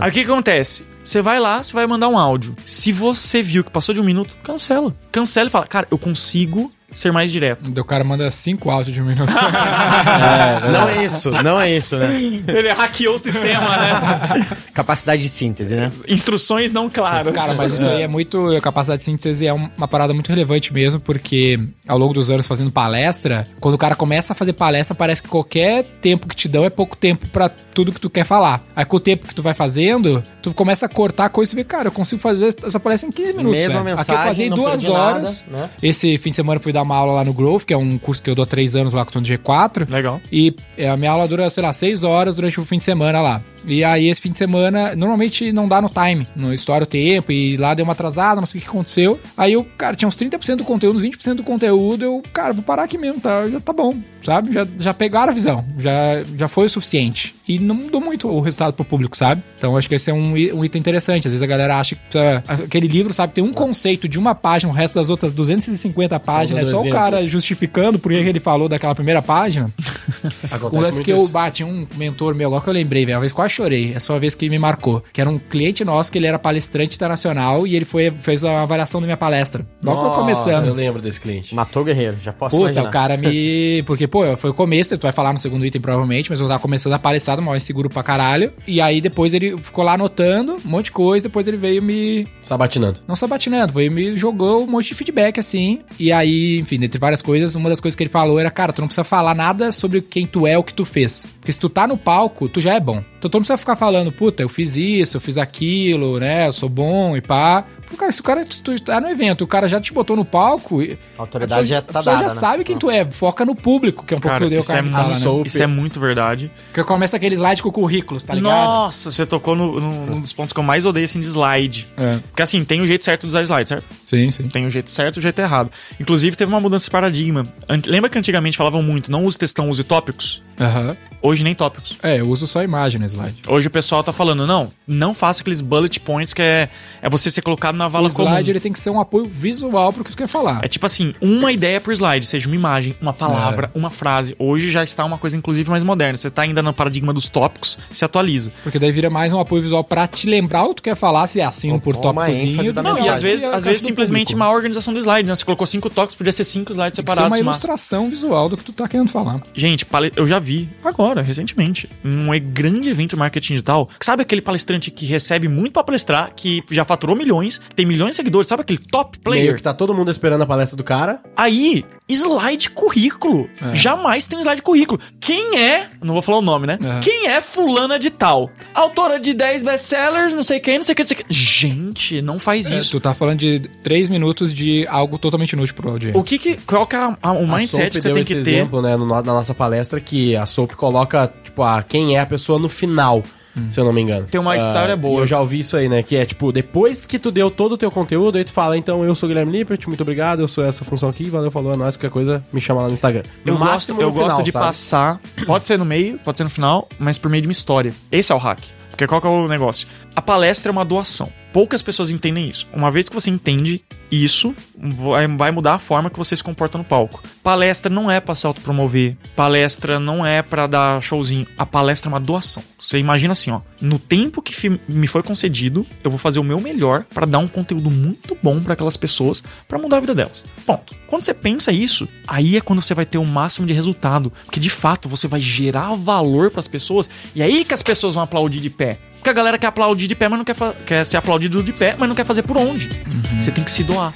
Aí o que, que acontece? Você vai lá, você vai mandar um áudio. Se você viu que passou de um minuto, cancela. Cancela e fala, cara, eu consigo ser mais direto. O cara manda cinco áudios de um minuto. Não é isso, não é isso, né? Ele hackeou o sistema, né? Capacidade de síntese, né? Instruções não claras. Cara, mas isso aí é muito. A capacidade de síntese é um- uma parada muito relevante mesmo, porque ao longo dos anos fazendo palestra, quando o cara começa a fazer palestra, parece que qualquer tempo que te dão é pouco tempo pra tudo que tu quer falar. Aí com o tempo que tu vai fazendo, tu começa a cortar coisa e tu vê, cara, eu consigo fazer essa palestra em 15 minutos. Mesma né? Aqui eu mensagem, fazia em duas horas. nada, né? Esse fim de semana eu fui dar uma aula lá no Growth, que é um curso que eu dou há três anos lá com o G4. Legal. E é, a minha aula dura, sei lá, seis horas durante o fim de semana lá. E aí, esse fim de semana, normalmente não dá no time, não estoura o tempo, e lá deu uma atrasada, não sei o que aconteceu. Aí eu, cara, tinha uns 30% do conteúdo, uns 20% do conteúdo, eu, cara, vou parar aqui mesmo, tá? Já tá bom, sabe? Já, já pegaram a visão, já, já foi o suficiente. E não mudou muito o resultado pro público, sabe? Então acho que esse é um, um item interessante. Às vezes a galera acha que precisa- aquele livro, sabe, tem um conceito de uma página, o resto das outras 250 páginas, é só o exemplos. cara justificando por que ele falou daquela primeira página. Acontece O lance que eu bati um mentor meu, agora que eu lembrei, velho. Uma vez quase quase chorei. Essa foi uma vez que me marcou. Que era um cliente nosso, que ele era palestrante internacional e ele foi, fez a avaliação da minha palestra. Logo que eu Nossa, começando. eu lembro desse cliente. Matou o guerreiro, já posso Puta, imaginar. o cara me. Porque, pô, foi o começo, tu vai falar no segundo item provavelmente, mas eu tava começando a palestrar, mal inseguro pra caralho. E aí depois ele ficou lá anotando um monte de coisa, depois ele veio me. Sabatinando. Não sabatinando, veio me jogou um monte de feedback assim. E aí, enfim, dentre várias coisas, uma das coisas que ele falou era: cara, tu não precisa falar nada sobre quem tu é, o que tu fez. Porque se tu tá no palco, tu já é bom. Então não precisa ficar falando, puta, eu fiz isso, eu fiz aquilo, né? Eu sou bom e pá. Pô, Cara, se o cara tá no evento, o cara já te botou no palco. e- A autoridade pessoa- já tá a pessoa dada, já né? sabe quem tu é. Foca no público, que é um pouco eu isso, é, cara né? isso é muito verdade. Que começa aquele slide com o currículo, tá ligado? Nossa, você tocou no, no- num dos pontos que eu mais odeio, assim, de slide. É. Porque, assim, tem o jeito certo de usar slide, certo? Sim, sim. Tem o jeito certo e o jeito errado. Inclusive, teve uma mudança de paradigma. Ant- Lembra que antigamente falavam muito, não use textão, use tópicos? Aham. Hoje nem tópicos. É, eu uso só imagem no slide. Hoje o pessoal tá falando, não, não faça aqueles bullet points que é, é você ser colocado na O vala comum. slide ele tem que ser um apoio visual pro que tu quer falar. É tipo assim, uma ideia por slide, seja uma imagem, uma palavra, uma frase. Hoje já está uma coisa, inclusive, mais moderna. Você tá ainda no paradigma dos tópicos, se atualiza. Porque daí vira mais um apoio visual pra te lembrar o que tu quer falar, se é assim Ou- por uma tópicozinho. Não, e às vezes, é a às vezes simplesmente público. má organização do slide, né? Você colocou cinco toques, podia ser cinco slides Tem que ser separados. uma mas- ilustração visual do que tu tá querendo falar. Gente, eu já vi agora, recentemente, um grande evento marketing digital. Sabe aquele palestrante que recebe muito pra palestrar, que já faturou milhões, tem milhões de seguidores, sabe aquele top Meio player? que tá todo mundo esperando a palestra do cara. Aí, slide currículo. Jamais tem um slide currículo. Quem é, não vou falar o nome, né? Uhum. Quem é fulana de tal? Autora de 10 best-sellers, não sei quem, não sei quem, não sei quem. Gente, não faz É, isso. tu tá falando de três minutos de algo totalmente inútil pro audiência. O que que, qual que é a- a- o a mindset Soap que você deu tem esse que ter? exemplo, né, no- na nossa palestra, que a Soap coloca, tipo, a, quem é a pessoa no final, se eu não me engano. Tem uma história boa. e Eu já ouvi isso aí, né, que é, tipo, depois que tu deu todo o teu conteúdo, aí tu fala, então, eu sou o Guilherme Lippert, muito obrigado, eu sou essa função aqui, valeu, falou, é nóis, qualquer coisa, me chama lá no Instagram. No Eu máximo gosto, eu final, gosto de sabe? passar, pode ser no meio, pode ser no final, mas por meio de uma história. Esse é o hack. Porque qual que é o negócio? A palestra é uma doação. Poucas pessoas entendem isso. Uma vez que você entende isso, vai mudar a forma que você se comporta no palco. Palestra não é pra se autopromover. Palestra não é pra dar showzinho. A palestra é uma doação. Você imagina assim, ó. No tempo que me foi concedido, eu vou fazer o meu melhor pra dar um conteúdo muito bom pra aquelas pessoas, pra mudar a vida delas. Ponto. Quando você pensa isso, aí é quando você vai ter o máximo de resultado, porque de fato você vai gerar valor pras pessoas e aí que as pessoas vão aplaudir de pé. Porque a galera quer aplaudir de pé, mas não quer, quer ser aplaudido de pé, mas não quer fazer por onde. Você tem que se doar.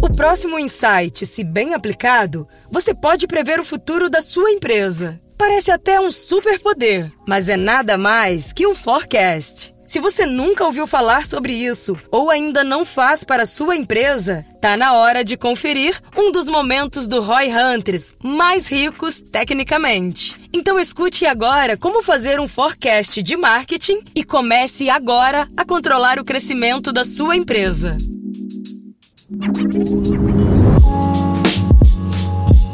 O próximo insight, se bem aplicado, você pode prever o futuro da sua empresa. Parece até um superpoder, mas é nada mais que um forecast. Se você nunca ouviu falar sobre isso ou ainda não faz para sua empresa, tá na hora de conferir um dos momentos do Roy Hunters mais ricos tecnicamente. Então escute agora como fazer um forecast de marketing e comece agora a controlar o crescimento da sua empresa.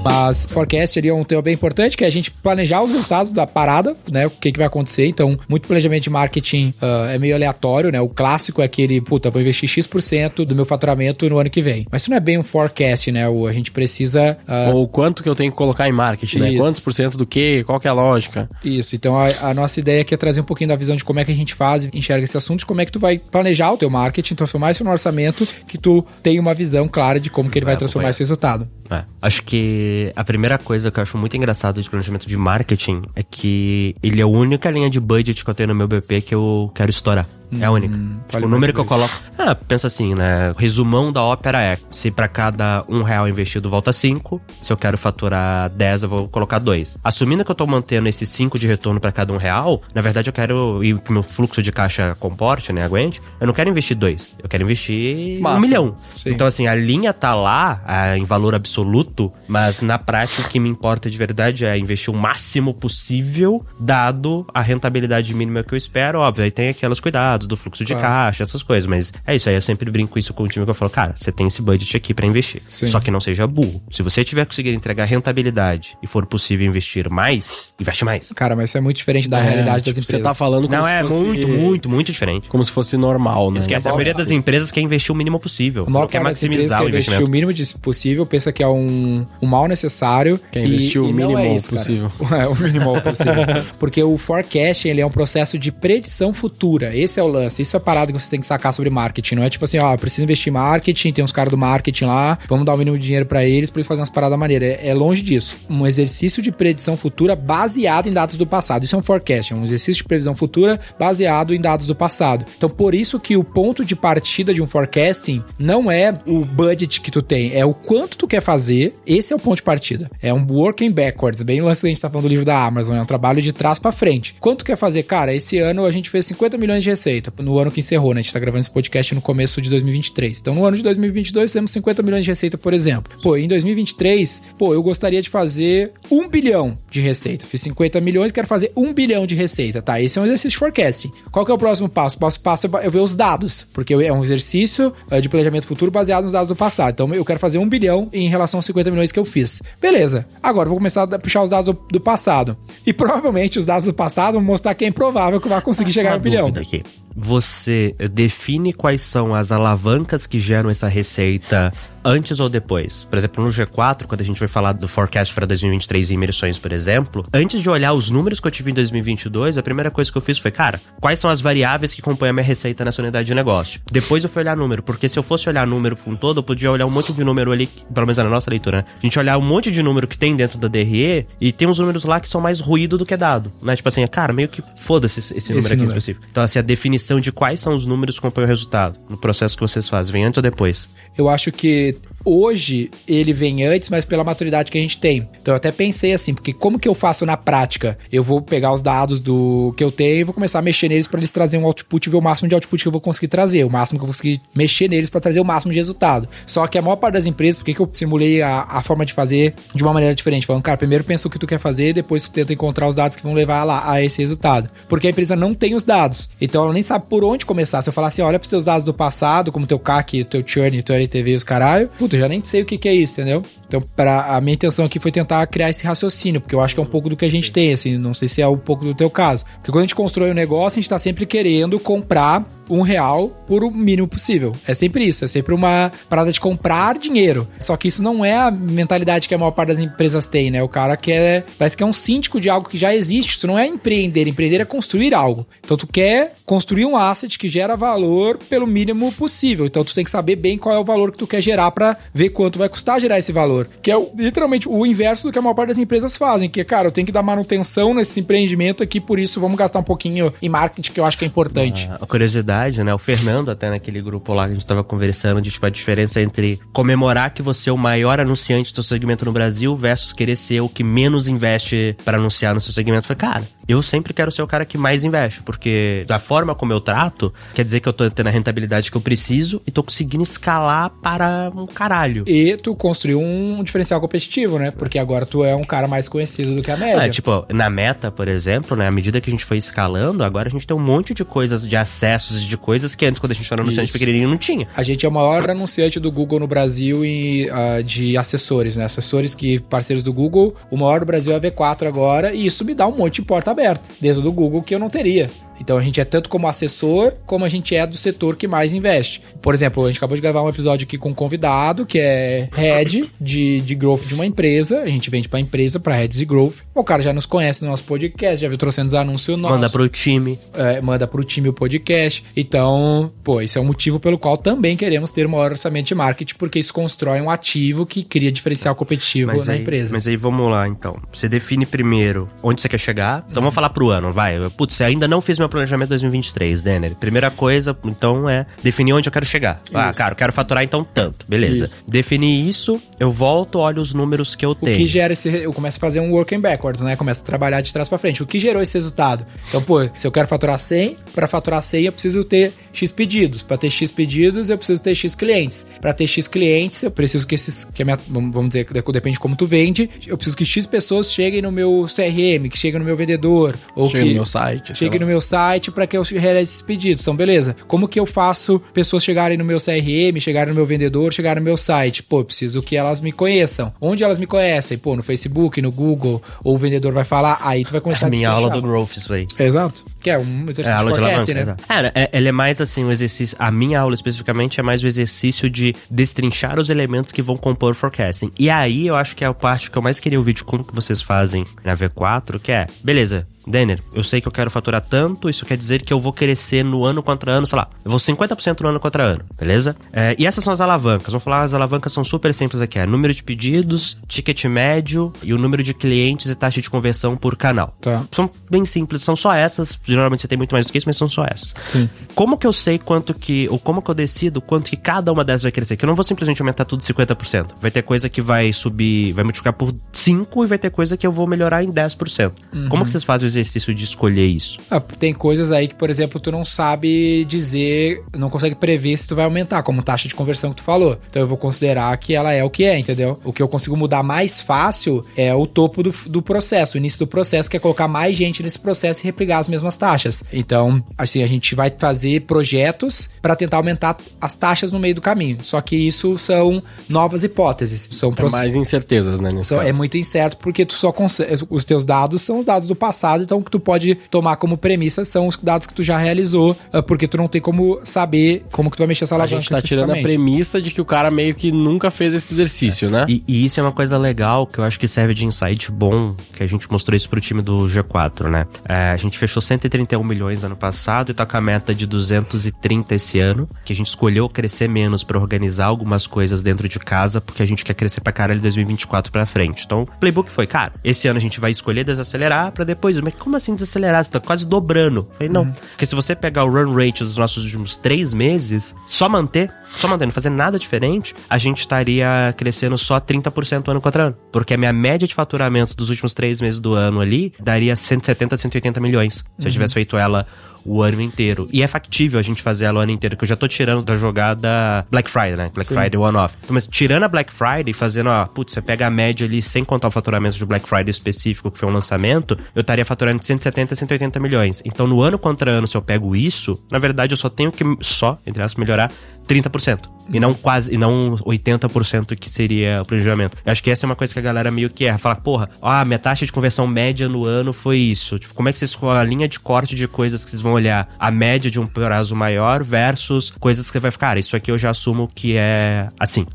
Mas forecast ali é um tema bem importante, que é a gente planejar os resultados da parada, né? O que, que vai acontecer. Então, muito planejamento de marketing ah, é meio aleatório, né? O clássico é aquele, puta, vou investir X% do meu faturamento no ano que vem. Mas isso não é bem um forecast, né? O, a gente precisa. ah, Ou quanto que eu tenho que colocar em marketing, né? Isso. Quantos por cento do quê? Qual que é a lógica? Isso, então a, a nossa ideia aqui é trazer um pouquinho da visão de como é que a gente faz e enxerga esse assunto, de como é que tu vai planejar o teu marketing, transformar isso no orçamento, que tu tenha uma visão clara de como que ele vai, Vai transformar esse resultado. É. Acho que a primeira coisa que eu acho muito engraçado de planejamento de marketing é que ele é a única linha de budget que eu tenho no meu BP que eu quero estourar. É a única. fale Tipo, o número que eu coloco. Ah, pensa assim, né? Resumão da ópera é: se pra cada um real investido volta cinco, se eu quero faturar 10, eu vou colocar dois. Assumindo que eu tô mantendo esses cinco de retorno pra cada um real, na verdade eu quero. E que o meu fluxo de caixa comporte, né? Aguente. Eu não quero investir dois. Eu quero investir um Massa. milhão. Sim. Então, assim, a linha tá lá ah, em valor absoluto, mas na prática o que me importa de verdade é investir o máximo possível, dado a rentabilidade mínima que eu espero. Óbvio, aí tem aqueles cuidados, dados do fluxo de Claro. caixa, essas coisas. Mas é isso aí, eu sempre brinco isso com o time que eu falo, cara, você tem esse budget aqui pra investir. Sim. Só que não seja burro. Se você tiver conseguindo entregar rentabilidade e for possível investir mais, investe mais. Cara, mas isso é muito diferente da É, realidade das tipo, empresas. Você tá falando como Não, se é fosse- muito, muito, muito diferente. Como se fosse normal, né? Esquece, a maioria das empresas quer investir o mínimo possível. A maior Não quer das maximizar quer o investir investimento. o mínimo possível, pensa que é um, um mal necessário. Quer e- investir o e mínimo é isso, cara. possível. É, o mínimo possível. Porque o forecasting, ele é um processo de predição futura. Esse é o lance. Isso é parada que você tem que sacar sobre marketing. Não é tipo assim, ó, preciso investir em marketing, tem uns caras do marketing lá, vamos dar o mínimo de dinheiro pra eles pra eles fazerem umas paradas maneiras. É, é longe disso. Um exercício de predição futura baseado em dados do passado. Isso é um forecasting, um exercício de previsão futura baseado em dados do passado. Então, por isso que o ponto de partida de um forecasting não é o budget que tu tem, é o quanto tu quer fazer. Esse é o ponto de partida. É um working backwards, bem o lance que a gente tá falando do livro da Amazon, é um trabalho de trás pra frente. Quanto quer fazer? Cara, esse ano a gente fez 50 milhões de no ano que encerrou, né? A gente tá gravando esse podcast no começo de 2023. Então, no ano de 2022, temos 50 milhões de receita, por exemplo. Pô, em 2023, pô, eu gostaria de fazer 1 bilhão de receita. Fiz 50 milhões, quero fazer 1 bilhão de receita, tá? Esse é um exercício de forecasting. Qual que é o próximo passo? O próximo passo é eu ver os dados, porque é um exercício eh, de planejamento futuro baseado nos dados do passado. Então, eu quero fazer 1 bilhão em relação aos 50 milhões que eu fiz. Beleza. Agora, eu vou começar a puxar os dados do, do passado. E provavelmente os dados do passado vão mostrar que é improvável que vai conseguir chegar Uma a um bilhão. dúvida aqui. Você define quais são as alavancas que geram essa receita antes ou depois? Por exemplo, no G4, quando a gente vai falar do forecast para 2023 em imersões, por exemplo, antes de olhar os números que eu tive em 2022, a primeira coisa que eu fiz foi, cara, quais são as variáveis que compõem a minha receita nessa unidade de negócio? Depois eu fui olhar número, porque se eu fosse olhar número com todo, eu podia olhar um monte de número ali, pelo menos na nossa leitura, né? A gente olhar um monte de número que tem dentro da DRE e tem uns números lá que são mais ruído do que dado, né? Tipo assim, cara, meio que foda-se esse, esse número aqui número. específico. Então, assim, a definição de quais são os números que compõem o resultado no processo que vocês fazem, vem antes ou depois? Eu acho que tape. Hoje ele vem antes, mas pela maturidade que a gente tem. Então eu até pensei assim, porque como que eu faço na prática? Eu vou pegar os dados do que eu tenho e vou começar a mexer neles para eles trazerem um output e ver o máximo de output que eu vou conseguir trazer, o máximo que eu vou conseguir mexer neles para trazer o máximo de resultado. Só que a maior parte das empresas, por que eu simulei a, a forma de fazer de uma maneira diferente? Falando, cara, primeiro pensa o que tu quer fazer, depois tu tenta encontrar os dados que vão levar lá a esse resultado. Porque a empresa não tem os dados. Então ela nem sabe por onde começar. Se eu falar assim, olha pros teus dados do passado, como teu CAC, teu churn, teu LTV e os caralho, puta, eu já nem sei o que, que é isso, entendeu? Então, pra, a minha intenção aqui foi tentar criar esse raciocínio, porque eu acho que é um pouco do que a gente tem, assim, não sei se é um pouco do teu caso. Porque quando a gente constrói um negócio, a gente tá sempre querendo comprar um real por o mínimo possível. É sempre isso, é sempre uma parada de comprar dinheiro. Só que isso não é a mentalidade que a maior parte das empresas tem, né? O cara quer, parece que é um síndico de algo que já existe. Isso não é empreender, empreender é construir algo. Então tu quer construir um asset que gera valor pelo mínimo possível. Então tu tem que saber bem qual é o valor que tu quer gerar para ver quanto vai custar gerar esse valor. Que é literalmente o inverso do que a maior parte das empresas fazem, que é, cara, eu tenho que dar manutenção nesse empreendimento aqui, por isso vamos gastar um pouquinho em marketing que eu acho que é importante. A curiosidade, né? O Fernando, até naquele grupo lá que a gente tava conversando, de tipo a diferença entre comemorar que você é o maior anunciante do seu segmento no Brasil versus querer ser o que menos investe para anunciar no seu segmento. Falei, cara, eu sempre quero ser o cara que mais investe, porque da forma como eu trato, quer dizer que eu tô tendo a rentabilidade que eu preciso e tô conseguindo escalar para um caralho. E tu construiu um diferencial competitivo, né? Porque agora tu é um cara mais conhecido do que a média. É, tipo, na meta, por exemplo, né? À medida que a gente foi escalando, agora a gente tem um monte de coisas, de acessos, de coisas que antes, quando a gente era anunciante Isso. pequenininho, não tinha. A gente é o maior anunciante do Google no Brasil e, ah, de assessores, né? Assessores que, parceiros do Google, o maior do Brasil é a V4 agora, e isso me dá um monte de porta aberta dentro do Google que eu não teria. Então a gente é tanto como assessor, como a gente é do setor que mais investe. Por exemplo, a gente acabou de gravar um episódio aqui com um convidado que é head de, de growth de uma empresa. A gente vende pra empresa, pra heads de growth. O cara já nos conhece no nosso podcast, já viu trouxendo anúncios nossos Manda pro time. é, manda pro time o podcast. Então, pô, isso é um motivo pelo qual também queremos ter um maior orçamento de marketing, porque isso constrói um ativo que cria diferencial competitivo na aí, empresa. Mas aí vamos lá, então. Você define primeiro onde você quer chegar. Então vamos falar pro ano, vai. Putz, você ainda não fez meu planejamento 2023, Denner. Primeira coisa, então, é definir onde eu quero chegar. Ah, cara, eu quero faturar então tanto. Beleza. Isso. Definir isso, eu volto, olho os números que eu O tenho. que gera esse. Eu começo a fazer um working backwards. Backwards, né? Começa a trabalhar de trás pra frente. O que gerou esse resultado? Então, pô, se eu quero faturar 100, para faturar 100 eu preciso ter X pedidos. Para ter X pedidos, eu preciso ter X clientes. Para ter X clientes, eu preciso que esses, que a minha, vamos dizer, depende de como tu vende, eu preciso que X pessoas cheguem no meu CRM, que cheguem no meu vendedor, ou Chega que no meu site. cheguem no meu site para que eu realize esses pedidos. Então, beleza. Como que eu faço pessoas chegarem no meu CRM, chegarem no meu vendedor, chegarem no meu site? Pô, eu preciso que elas me conheçam. Onde elas me conhecem? Pô, no Facebook, no Google, ou o vendedor vai falar, aí tu vai começar a Minha aula do. Growth, isso aí. Exato. Que é um É, exercício a aula de forecast, alavanca, né? exato. Cara, é, ele é mais assim, o exercício. A minha aula especificamente é mais o exercício de destrinchar os elementos que vão compor o forecasting. E aí eu acho que é a parte que eu mais queria ouvir de como que vocês fazem na V4, que é, beleza, Denner, eu sei que eu quero faturar tanto, isso quer dizer que eu vou crescer no ano contra ano, sei lá, eu vou 50% no ano contra ano, beleza? É, e essas são as alavancas. Vamos falar, as alavancas são super simples aqui: é número de pedidos, ticket médio e o número de clientes e taxa de conversão por canal. Tá. São bem simples, são só essas. Geralmente você tem muito mais do que isso, mas são só essas. Sim. Como que eu sei quanto que, ou como que eu decido quanto que cada uma dessas vai crescer? Que eu não vou simplesmente aumentar tudo 50%. Vai ter coisa que vai subir, vai multiplicar por 5 e vai ter coisa que eu vou melhorar em 10%. Como que vocês fazem o exercício de escolher isso? Ah, tem coisas aí que, por exemplo, tu não sabe dizer, não consegue prever se tu vai aumentar, como taxa de conversão que tu falou. Então eu vou considerar que ela é o que é, entendeu? O que eu consigo mudar mais fácil é o topo do, do processo, o início do processo, que é colocar mais gente nesse processo e replicar as mesmas taxas. Então, assim, a gente vai fazer projetos para tentar aumentar as taxas no meio do caminho. Só que isso são novas hipóteses. São É mais incertezas, né? Nesse são- é muito incerto porque tu só consegue. Os teus dados são os dados do passado, então o que tu pode tomar como premissa são os dados que tu já realizou, ah, porque tu não tem como saber como que tu vai mexer essa A alavanca. gente tá tirando a premissa de que o cara meio que nunca fez esse exercício, né? E, e isso é uma coisa legal que eu acho que serve de insight bom, que a gente mostrou isso pro time do G4, né? É, a gente fechou 131 milhões ano passado e tá com a meta de 230 esse ano, que a gente escolheu crescer menos pra organizar algumas coisas dentro de casa, porque a gente quer crescer pra caralho de 2024 pra frente. Então, o playbook foi, cara, esse ano a gente vai escolher desacelerar pra depois, mas como assim desacelerar? Você tá quase dobrando. Falei, não. Porque se você pegar o run rate dos nossos últimos três meses, só manter, só manter, não fazer nada diferente, a gente estaria crescendo só 30% ano contra ano. Porque a minha média de faturamento dos últimos três meses do ano ali daria 170, 180 milhões. Se eu tivesse feito ela o ano inteiro. E é factível a gente fazer ela o ano inteiro, que eu já tô tirando da jogada Black Friday, né? Black Friday one-off. Então, Mas tirando a Black Friday, fazendo, ó, putz, você pega a média ali sem contar o faturamento de Black Friday específico, que foi um lançamento, eu estaria faturando de 170 a 180 milhões. Então, no ano contra ano, se eu pego isso, na verdade, eu só tenho que, só, entre aspas, melhorar 30%. E não quase, e não 80% que seria o planejamento. Eu acho que essa é uma coisa que a galera meio que erra. Fala, porra, ah, minha taxa de conversão média no ano foi isso. Tipo, como é que vocês, com a linha de corte de coisas que vocês vão olhar a média de um prazo maior versus coisas que você vai ficar, cara, isso aqui eu já assumo que é assim.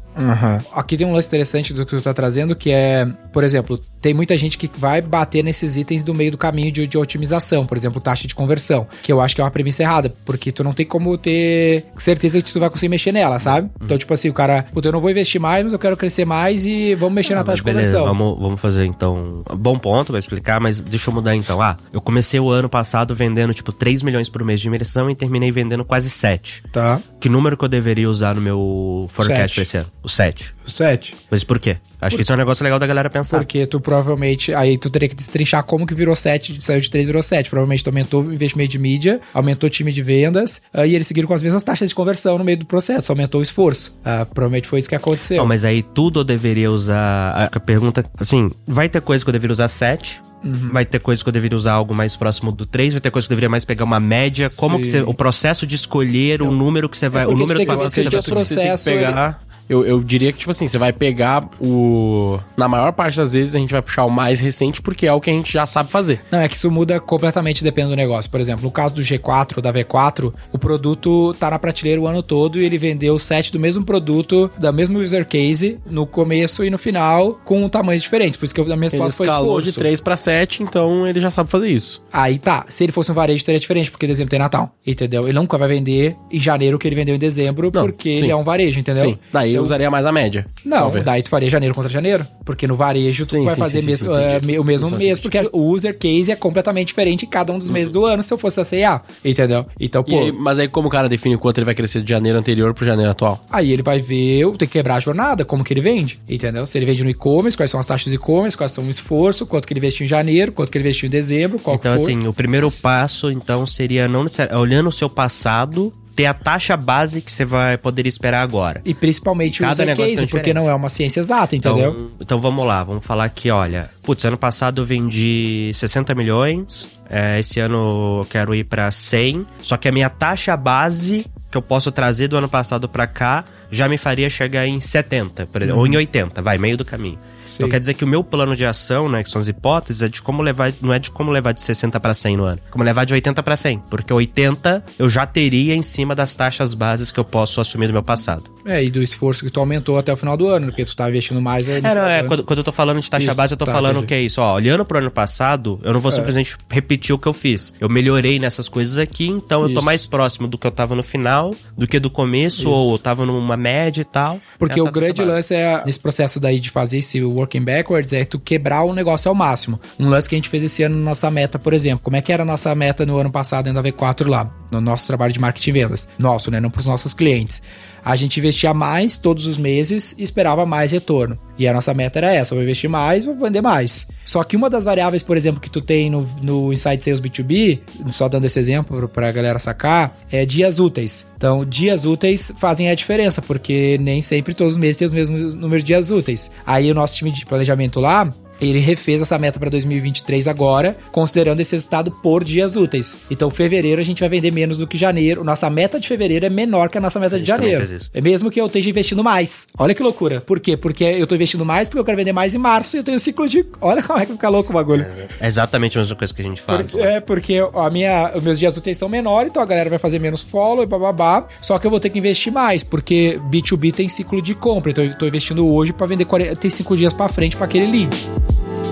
Aqui tem um lance interessante do que tu tá trazendo, que é, por exemplo, tem muita gente que vai bater nesses itens do meio do caminho de, de otimização, por exemplo, taxa de conversão, que eu acho que é uma premissa errada, porque tu não tem como ter certeza que tu vai conseguir mexer nela, sabe? Então, tipo assim, o cara, puta, eu não vou investir mais, mas eu quero crescer mais e vamos mexer na taxa de Beleza, conversão. vamos, vamos fazer então. Bom ponto, vai explicar, mas deixa eu mudar então. Ah, eu comecei o ano passado vendendo tipo 3 milhões por mês de imersão e terminei vendendo quase 7. Tá. Que número que eu deveria usar no meu forecast Sete. pra esse ano? O 7. O 7. Mas por quê? Acho que isso é um negócio legal da galera pensar. Porque tu provavelmente. Aí tu teria que destrinchar como que virou 7, saiu de 3 virou 7. Provavelmente tu aumentou o investimento de mídia, aumentou o time de vendas, ah, e eles seguiram com as mesmas taxas de conversão no meio do processo, aumentou o esforço. Ah, provavelmente foi isso que aconteceu. Não, mas aí tudo eu deveria usar. A pergunta, assim, vai ter coisa que eu deveria usar 7. Uhum. Vai ter coisa que eu deveria usar algo mais próximo do 3, vai ter coisa que eu deveria mais pegar uma média. Como que você. O processo de escolher o número que você vai. o porque tu número que você se o vai processo, pegar. Eu, eu diria que, tipo assim, você vai pegar o. Na maior parte das vezes a gente vai puxar o mais recente porque é o que a gente já sabe fazer. Não, é que isso muda completamente dependendo do negócio. Por exemplo, no caso do G4 ou da V4, o produto tá na prateleira o ano todo e ele vendeu sete do mesmo produto, da mesma user case, no começo e no final, com tamanhos diferentes. Por isso que eu- a minha Ele resposta foi escalou esforço. de 3 para 7, então ele já sabe fazer isso. Aí tá, se ele fosse um varejo, seria diferente, porque dezembro tem Natal, entendeu? Ele nunca vai vender em janeiro o que ele vendeu em dezembro, Não, porque sim. ele é um varejo, entendeu? Sim. Daí Então- eu usaria mais a média. Não, talvez. daí tu faria janeiro contra janeiro. Porque no varejo tu Sim, vai sim, fazer sim, mesmo, sim, eh, entendi. me- o mesmo mês, porque o user case é completamente diferente em cada um dos meses do ano se eu fosse a CA. Entendeu? Então, E pô. aí- mas aí como o cara define quanto ele vai crescer de janeiro anterior pro janeiro atual? Aí ele vai ver, eu tenho que quebrar a jornada, como que ele vende, entendeu? Se ele vende no e-commerce, quais são as taxas de e-commerce, quais são o esforço, quanto que ele investiu em janeiro, quanto que ele investiu em dezembro, qual Então, que foi. assim, o primeiro passo, então, seria não necessari- olhando o seu passado, ter a taxa base que você vai poder esperar agora. E principalmente o Cada user negócio case, porque não é uma ciência exata, entendeu? Então, então vamos lá, vamos falar aqui, olha. Putz, ano passado eu vendi 60 milhões, é, esse ano eu quero ir pra 100, só que a minha taxa base que eu posso trazer do ano passado pra cá já me faria chegar em 70, por exemplo, ou em 80, vai, meio do caminho. Então Sim. quer dizer que o meu plano de ação, né, que são as hipóteses, é de como levar, não é de como levar de 60 pra 100 no ano, como levar de 80 pra 100, porque 80 eu já teria em cima das taxas bases que eu posso assumir do meu passado. É, e do esforço que tu aumentou até o final do ano, porque tu tá investindo mais aí É, não, é, quando, quando eu tô falando de taxa Isso, base, eu tô tá, falando entendi. que é isso, ó, olhando pro ano passado, eu não vou simplesmente repetir o que eu fiz. Eu melhorei nessas coisas aqui, então eu tô Isso. mais próximo do que eu tava no final, do que do começo, ou eu tava numa média e tal. Porque o grande lance é, nesse processo daí de fazer esse working backwards, é tu quebrar o negócio ao máximo. Um lance que a gente fez esse ano na nossa meta, por exemplo. Como é que era a nossa meta no ano passado dentro da V4 lá? No nosso trabalho de marketing e vendas. Nosso, né? Não pros nossos clientes. A gente investia mais todos os meses e esperava mais retorno. E a nossa meta era essa: vou investir mais, vou vender mais. Só que uma das variáveis, por exemplo, que tu tem no, no Inside Sales B2B, só dando esse exemplo pra galera sacar, é dias úteis. Então, dias úteis fazem a diferença, porque nem sempre todos os meses tem os mesmos números de dias úteis. Aí o nosso time de planejamento lá, ele refez essa meta para 2023 agora, considerando esse resultado por dias úteis. Então, fevereiro a gente vai vender menos do que janeiro. Nossa meta de fevereiro é menor que a nossa meta A de janeiro. É mesmo que eu esteja investindo mais. Olha que loucura. Por quê? Porque eu tô investindo mais porque eu quero vender mais em março e eu tenho um ciclo de. Olha como é que fica louco o bagulho. É exatamente a mesma coisa que a gente faz. Porque- é, porque a minha, os meus dias úteis são menores, então a galera vai fazer menos follow e bababá. Só que eu vou ter que investir mais, porque B2B tem ciclo de compra. Então eu tô investindo hoje pra vender 45 dias pra frente pra aquele lead. E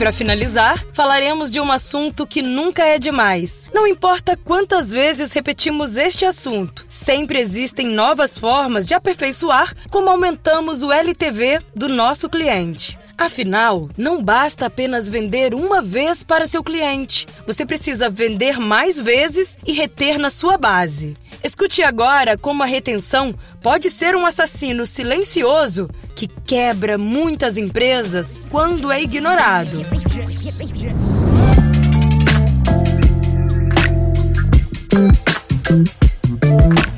para finalizar, falaremos de um assunto que nunca é demais. Não importa quantas vezes repetimos este assunto, sempre existem novas formas de aperfeiçoar como aumentamos o LTV do nosso cliente. Afinal, não basta apenas vender uma vez para seu cliente. Você precisa vender mais vezes e reter na sua base. Escute agora como a retenção pode ser um assassino silencioso que quebra muitas empresas quando é ignorado.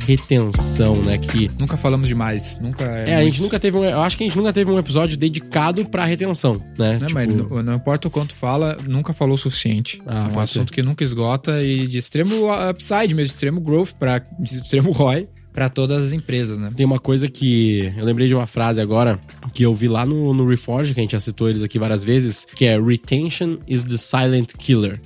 Retenção, né? Que Nunca falamos demais. Nunca É, a gente nunca teve um. Eu acho que a gente nunca teve um episódio dedicado pra retenção, né? Né, Tipo, mas não, não importa o quanto fala, nunca falou o suficiente. Ah, é um assunto que nunca esgota e de extremo upside mesmo, de extremo growth, pra, de extremo ROI para todas as empresas, né? Tem uma coisa que eu lembrei de uma frase agora que eu vi lá no, no Reforge, que a gente já citou eles aqui várias vezes, que é Retention is the silent killer.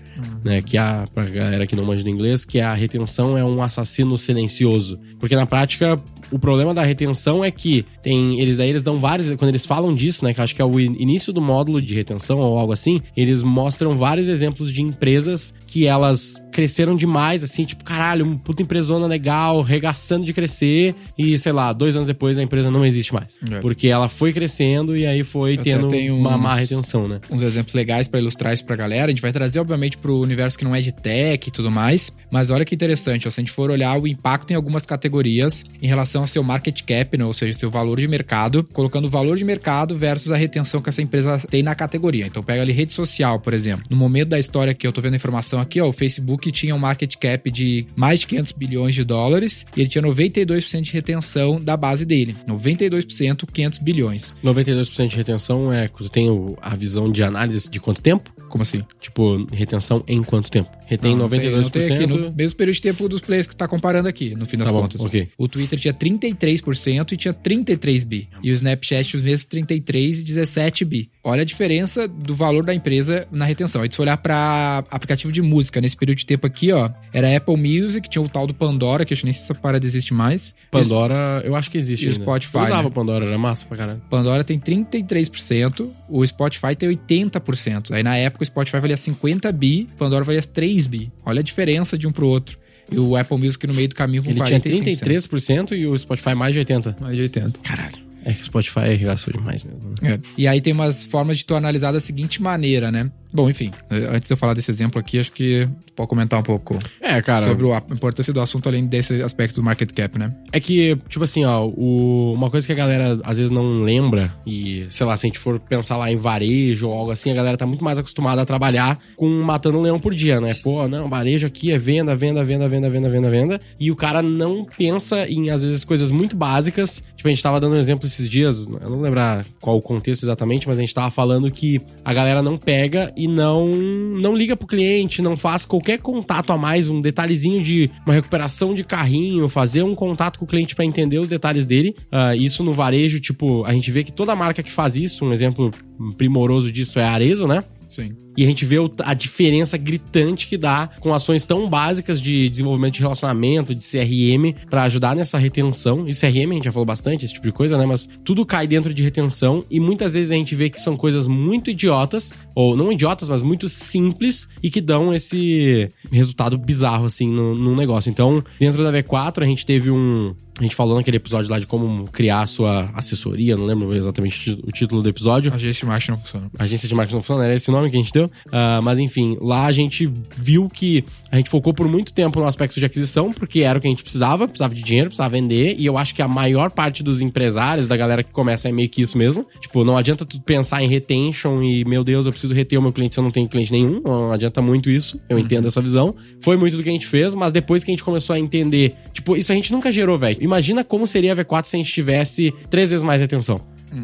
Né, que a, pra galera que não manja inglês, que a retenção é um assassino silencioso. Porque na prática, o problema da retenção é que tem. Eles daí eles dão vários. Quando eles falam disso, né? Que acho que é o in- início do módulo de retenção ou algo assim, eles mostram vários exemplos de empresas que elas cresceram demais, assim, tipo, caralho, uma puta empresona legal, regaçando de crescer, e sei lá, dois anos depois a empresa não existe mais. É. Porque ela foi crescendo e aí foi Eu tendo uma uns- má retenção, né? uns exemplos legais pra ilustrar isso pra galera. A gente vai trazer, obviamente, pro universo que não é de tech e tudo mais. Mas olha que interessante, ó, se a gente for olhar o impacto em algumas categorias em relação ao seu market cap, né, ou seja, seu valor de mercado, colocando o valor de mercado versus a retenção que essa empresa tem na categoria. Então pega ali rede social, por exemplo. No momento da história que eu tô vendo a informação aqui, ó, o Facebook tinha um market cap de mais de 500 bilhões de dólares e ele tinha 92% de retenção da base dele. 92%, 500 bilhões. 92% de retenção é. Tu tem a visão de análise de quanto tempo? Como assim? Tipo, retenção em quanto tempo? Retém Não, não tem- 92%. não tem aqui, no mesmo período de tempo dos players que tá comparando aqui, no fim das Tá bom, contas. ok. O Twitter tinha 33% e tinha 33 bi. E o Snapchat tinha os mesmos 33 e 17 bi. Olha a diferença do valor da empresa na retenção. Aí se você olhar pra aplicativo de música, nesse período de tempo aqui, ó, era Apple Music, tinha o tal do Pandora, que eu acho que nem se essa parada existe mais. Pandora, eu acho que existe e o ainda. Spotify, Eu usava né? Pandora, era massa pra caralho. Pandora tem 33%, o Spotify tem 80%. Aí na época o Spotify valia 50 bi, Pandora valia 3 bi. Olha a diferença de um pro outro. E o Apple Music no meio do caminho com Ele tinha 45%. 33% e o Spotify mais de 80%. Mais de 80. Caralho. É que o Spotify arregaçou demais mesmo. né? É. E aí tem umas formas de tu analisar da seguinte maneira, né? Bom, enfim, eh, antes de eu falar desse exemplo aqui, acho que pode comentar um pouco É, cara. sobre a importância do assunto além desse aspecto do market cap, né? É que, tipo assim, ó, o- uma coisa que a galera às vezes não lembra, e sei lá, se a gente for pensar lá em varejo ou algo assim, a galera tá muito mais acostumada a trabalhar com matando um leão por dia, né? Pô, não, varejo aqui é venda, venda, venda, venda, venda, venda, venda. E o cara não pensa em, às vezes, coisas muito básicas. Tipo, a gente tava dando um exemplo esses dias, eu não lembrar qual o contexto exatamente, mas a gente tava falando que a galera não pega e não, não liga pro cliente, não faz qualquer contato a mais, um detalhezinho de uma recuperação de carrinho, fazer um contato com o cliente pra entender os detalhes dele. Ah, isso no varejo, tipo, a gente vê que toda marca que faz isso, um exemplo primoroso disso é a Arezo, né? Sim. E a gente vê a diferença gritante que dá com ações tão básicas de desenvolvimento de relacionamento, de CRM, pra ajudar nessa retenção. E CRM a gente já falou bastante, esse tipo de coisa, né? Mas tudo cai dentro de retenção e muitas vezes a gente vê que são coisas muito idiotas, ou não idiotas, mas muito simples e que dão esse resultado bizarro, assim, no negócio. Então, dentro da V4, a gente teve um. A gente falou naquele episódio lá de como criar a sua assessoria, não lembro exatamente o título do episódio. Agência de marketing não funciona. Agência de marketing não funciona, era esse nome que a gente deu. Ah, mas enfim, lá a gente viu que a gente focou por muito tempo no aspecto de aquisição, porque era o que a gente precisava, precisava de dinheiro, precisava vender, e eu acho que a maior parte dos empresários, da galera que começa é meio que isso mesmo. Tipo, não adianta tu pensar em retention e, meu Deus, eu preciso reter o meu cliente se eu não tenho cliente nenhum. Não adianta muito isso, eu entendo essa visão. Foi muito do que a gente fez, mas depois que a gente começou a entender, tipo, isso a gente nunca gerou, velho. Imagina como seria a V4 se a gente tivesse três vezes mais retenção.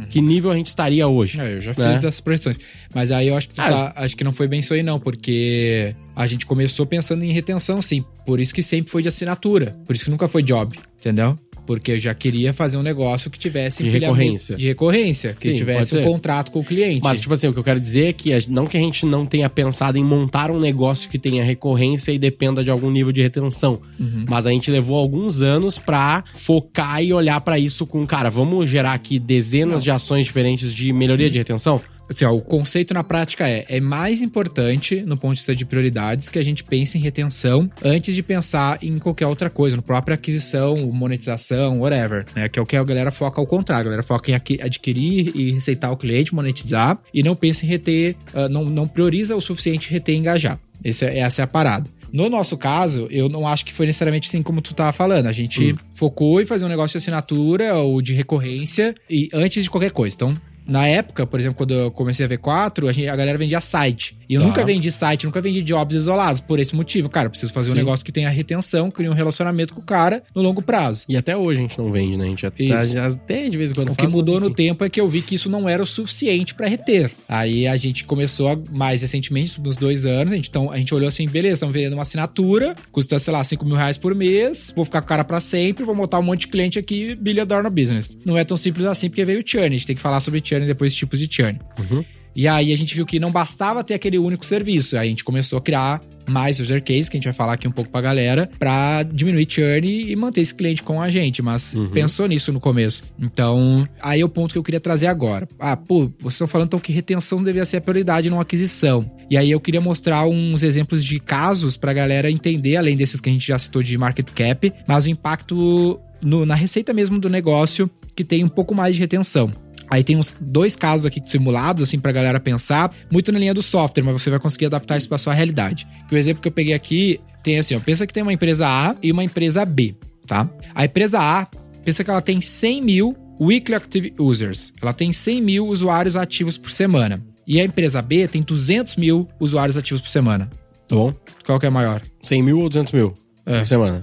Que nível a gente estaria hoje? É, eu já né? fiz essas projeções. Mas aí eu acho que, Ah, tá- acho que não foi bem isso aí, não, porque a gente começou pensando em retenção, sim. Por isso que sempre foi de assinatura. Por isso que nunca foi job, entendeu? Porque eu já queria fazer um negócio que tivesse De recorrência. De recorrência, que Sim, tivesse um contrato com o cliente. Mas, tipo assim, o que eu quero dizer é que não que a gente não tenha pensado em montar um negócio que tenha recorrência e dependa de algum nível de retenção. Mas a gente levou alguns anos pra focar e olhar pra isso com, cara, vamos gerar aqui dezenas de ações diferentes de melhoria de retenção? Assim, ó, o conceito na prática é: é mais importante, no ponto de vista de prioridades, que a gente pense em retenção antes de pensar em qualquer outra coisa, no própria aquisição, monetização, whatever. Né? Que é o que a galera foca ao contrário. A galera foca em adquirir e receitar o cliente, monetizar, e não pensa em reter, ah, não, não prioriza o suficiente reter e engajar. Esse é- essa é a parada. No nosso caso, eu não acho que foi necessariamente assim como tu tava falando. A gente focou em fazer um negócio de assinatura ou de recorrência e antes de qualquer coisa. Então, na época, por exemplo, quando eu comecei a V4, a, gente- a galera vendia site. E eu Tá. nunca vendi site, nunca vendi jobs isolados. Por esse motivo, cara, eu preciso fazer um Sim. negócio que tenha retenção, crie um relacionamento com o cara no longo prazo. E até hoje a gente não vende, né? A gente até, já- até de vez em quando O que faz, mas mudou no tempo é que eu vi que isso não era o suficiente pra reter. Aí a gente começou a- mais recentemente, nos dois anos, a gente, então, a gente olhou assim, beleza, estamos vendendo uma assinatura, custa, sei lá, 5 mil reais por mês, vou ficar com o cara pra sempre, vou montar um monte de cliente aqui, dollar no business. Não é tão simples assim, porque veio o churn, a gente tem que falar sobre churn e depois tipos de churn. Uhum. E aí a gente viu que não bastava ter aquele único serviço. Aí a gente começou a criar mais user case, que a gente vai falar aqui um pouco pra galera, pra diminuir churn e manter esse cliente com a gente. Mas pensou nisso no começo. Então, aí é o ponto que eu queria trazer agora. Ah, pô, vocês estão falando então que retenção deveria ser a prioridade numa aquisição. E aí eu queria mostrar uns exemplos de casos pra galera entender, além desses que a gente já citou de market cap, mas o impacto no- na receita mesmo do negócio que tem um pouco mais de retenção. Aí tem uns dois casos aqui simulados, assim, pra galera pensar, muito na linha do software, mas você vai conseguir adaptar isso pra sua realidade. Que o exemplo que eu peguei aqui tem assim, ó, pensa que tem uma empresa A e uma empresa B, tá? A empresa A, pensa que ela tem 100 mil weekly active users. Ela tem 100 mil usuários ativos por semana. E a empresa B tem 200 mil usuários ativos por semana. Tá bom? Qual que é maior? 100 mil ou 200 mil É. por semana?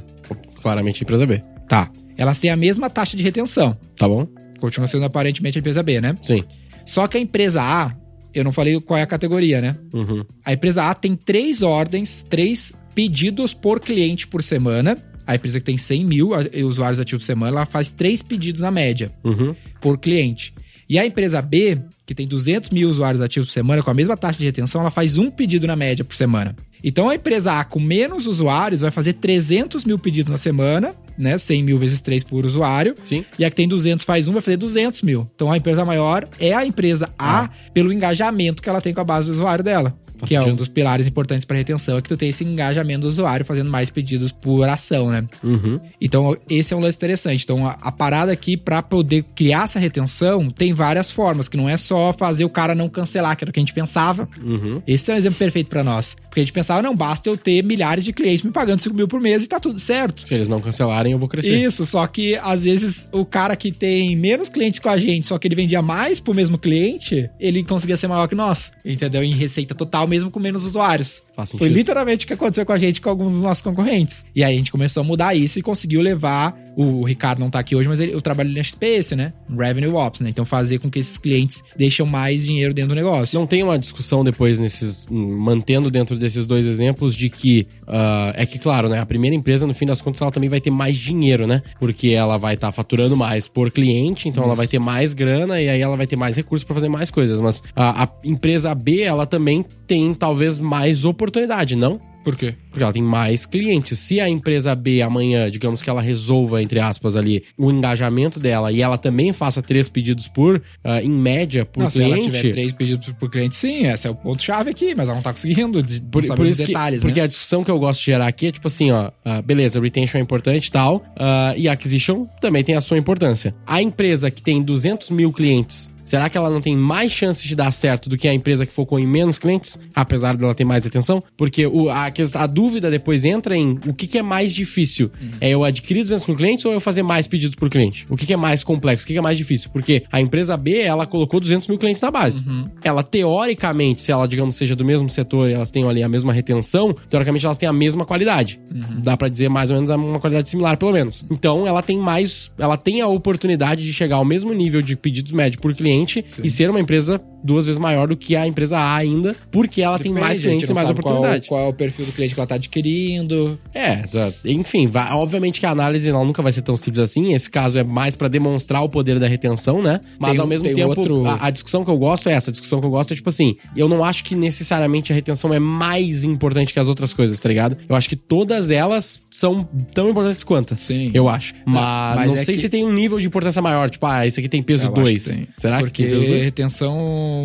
Claramente empresa B. Tá. Elas têm a mesma taxa de retenção. Tá bom? Continua sendo aparentemente a empresa B, né? Sim. Só que a empresa A eu não falei qual é a categoria, né? Uhum. A empresa A tem três ordens, três pedidos por cliente por semana. A empresa que tem 100 mil usuários ativos por semana, ela faz três pedidos na média Uhum. por cliente. E a empresa B, que tem 200 mil usuários ativos por semana, com a mesma taxa de retenção, ela faz um pedido na média por semana. Então a empresa A com menos usuários vai fazer 300 mil pedidos na semana, né? 100 mil vezes 3 por usuário. Sim. E a que tem 200 faz um, vai fazer 200 mil. Então a empresa maior é a empresa A pelo engajamento que ela tem com a base do usuário dela. Faz que é um sentido. dos pilares importantes para retenção, é que tu tem esse engajamento do usuário fazendo mais pedidos por ação, né? Uhum. Então, esse é um lance interessante. Então, a, a parada aqui, pra poder criar essa retenção, tem várias formas, que não é só fazer o cara não cancelar, que era o que a gente pensava. Uhum. Esse é um exemplo perfeito pra nós. Porque a gente pensava, não, basta eu ter milhares de clientes me pagando 5 mil por mês e tá tudo certo. Se eles não cancelarem, eu vou crescer. Isso, só que às vezes o cara que tem menos clientes com a gente, só que ele vendia mais pro mesmo cliente, ele conseguia ser maior que nós. Entendeu? Em receita total, mesmo com menos usuários. Faz Foi literalmente o que aconteceu com a gente com alguns dos nossos concorrentes. E aí a gente começou a mudar isso e conseguiu levar. O Ricardo não tá aqui hoje, mas ele, eu trabalho na XPS, né? Revenue Ops, né? Então fazer com que esses clientes deixem mais dinheiro dentro do negócio. Não tem uma discussão depois nesses. mantendo dentro desses dois exemplos de que. ah, é que, claro, né? A primeira empresa, no fim das contas, ela também vai ter mais dinheiro, né? Porque ela vai estar faturando mais por cliente, então ela vai ter mais grana e aí ela vai ter mais recursos para fazer mais coisas. Mas a, a empresa B, ela também tem talvez mais oportunidade, não? Por quê? Porque ela tem mais clientes. Se a empresa B amanhã, digamos que ela resolva, entre aspas, ali, o engajamento dela e ela também faça três pedidos por, ah, em média, por Não, se ela cliente. tiver três pedidos por- cliente, sim, esse é o ponto-chave aqui, mas ela não tá conseguindo. Por, por isso que, detalhes, porque né? a discussão que eu gosto de gerar aqui é tipo assim, ó, ah, beleza, retention é importante e tal, ah, e acquisition também tem a sua importância. A empresa que tem 200 mil clientes, será que ela não tem mais chances de dar certo do que a empresa que focou em menos clientes, apesar dela ter mais atenção? Porque o, a, a dúvida depois entra em o que, que é mais difícil? É eu adquirir 200 mil clientes ou eu fazer mais pedidos por cliente? O que, que é mais complexo? O que, que é mais difícil? Porque a empresa B, ela colocou 200 mil clientes na base. Ela, teoricamente, se ela, digamos, seja do mesmo setor e elas tenham ali a mesma retenção, teoricamente elas têm a mesma qualidade. Dá pra dizer mais ou menos uma qualidade similar, pelo menos. Então, ela tem mais, ela tem a oportunidade de chegar ao mesmo nível de pedidos médios por cliente e ser uma empresa duas vezes maior do que a empresa A ainda, porque ela tem Depende, mais a gente clientes e mais sabe oportunidade. Qual, qual é o perfil do cliente que ela tá adquirindo. É, tá. enfim, vai- obviamente que a análise ela nunca vai ser tão simples assim. Esse caso é mais pra demonstrar o poder da retenção, né? Mas Tem- ao mesmo tem tempo, outro- a, a discussão que eu gosto é essa. A discussão que eu gosto é tipo assim: eu não acho que necessariamente a retenção é mais importante que as outras coisas, tá ligado? Eu acho que todas elas são tão importantes quanto. Sim. Eu acho. Mas, mas não é sei que- se tem um nível de importância maior. Tipo, ah, esse aqui tem peso Eu acho 2. que tem. Será Porque que tem peso 2? retenção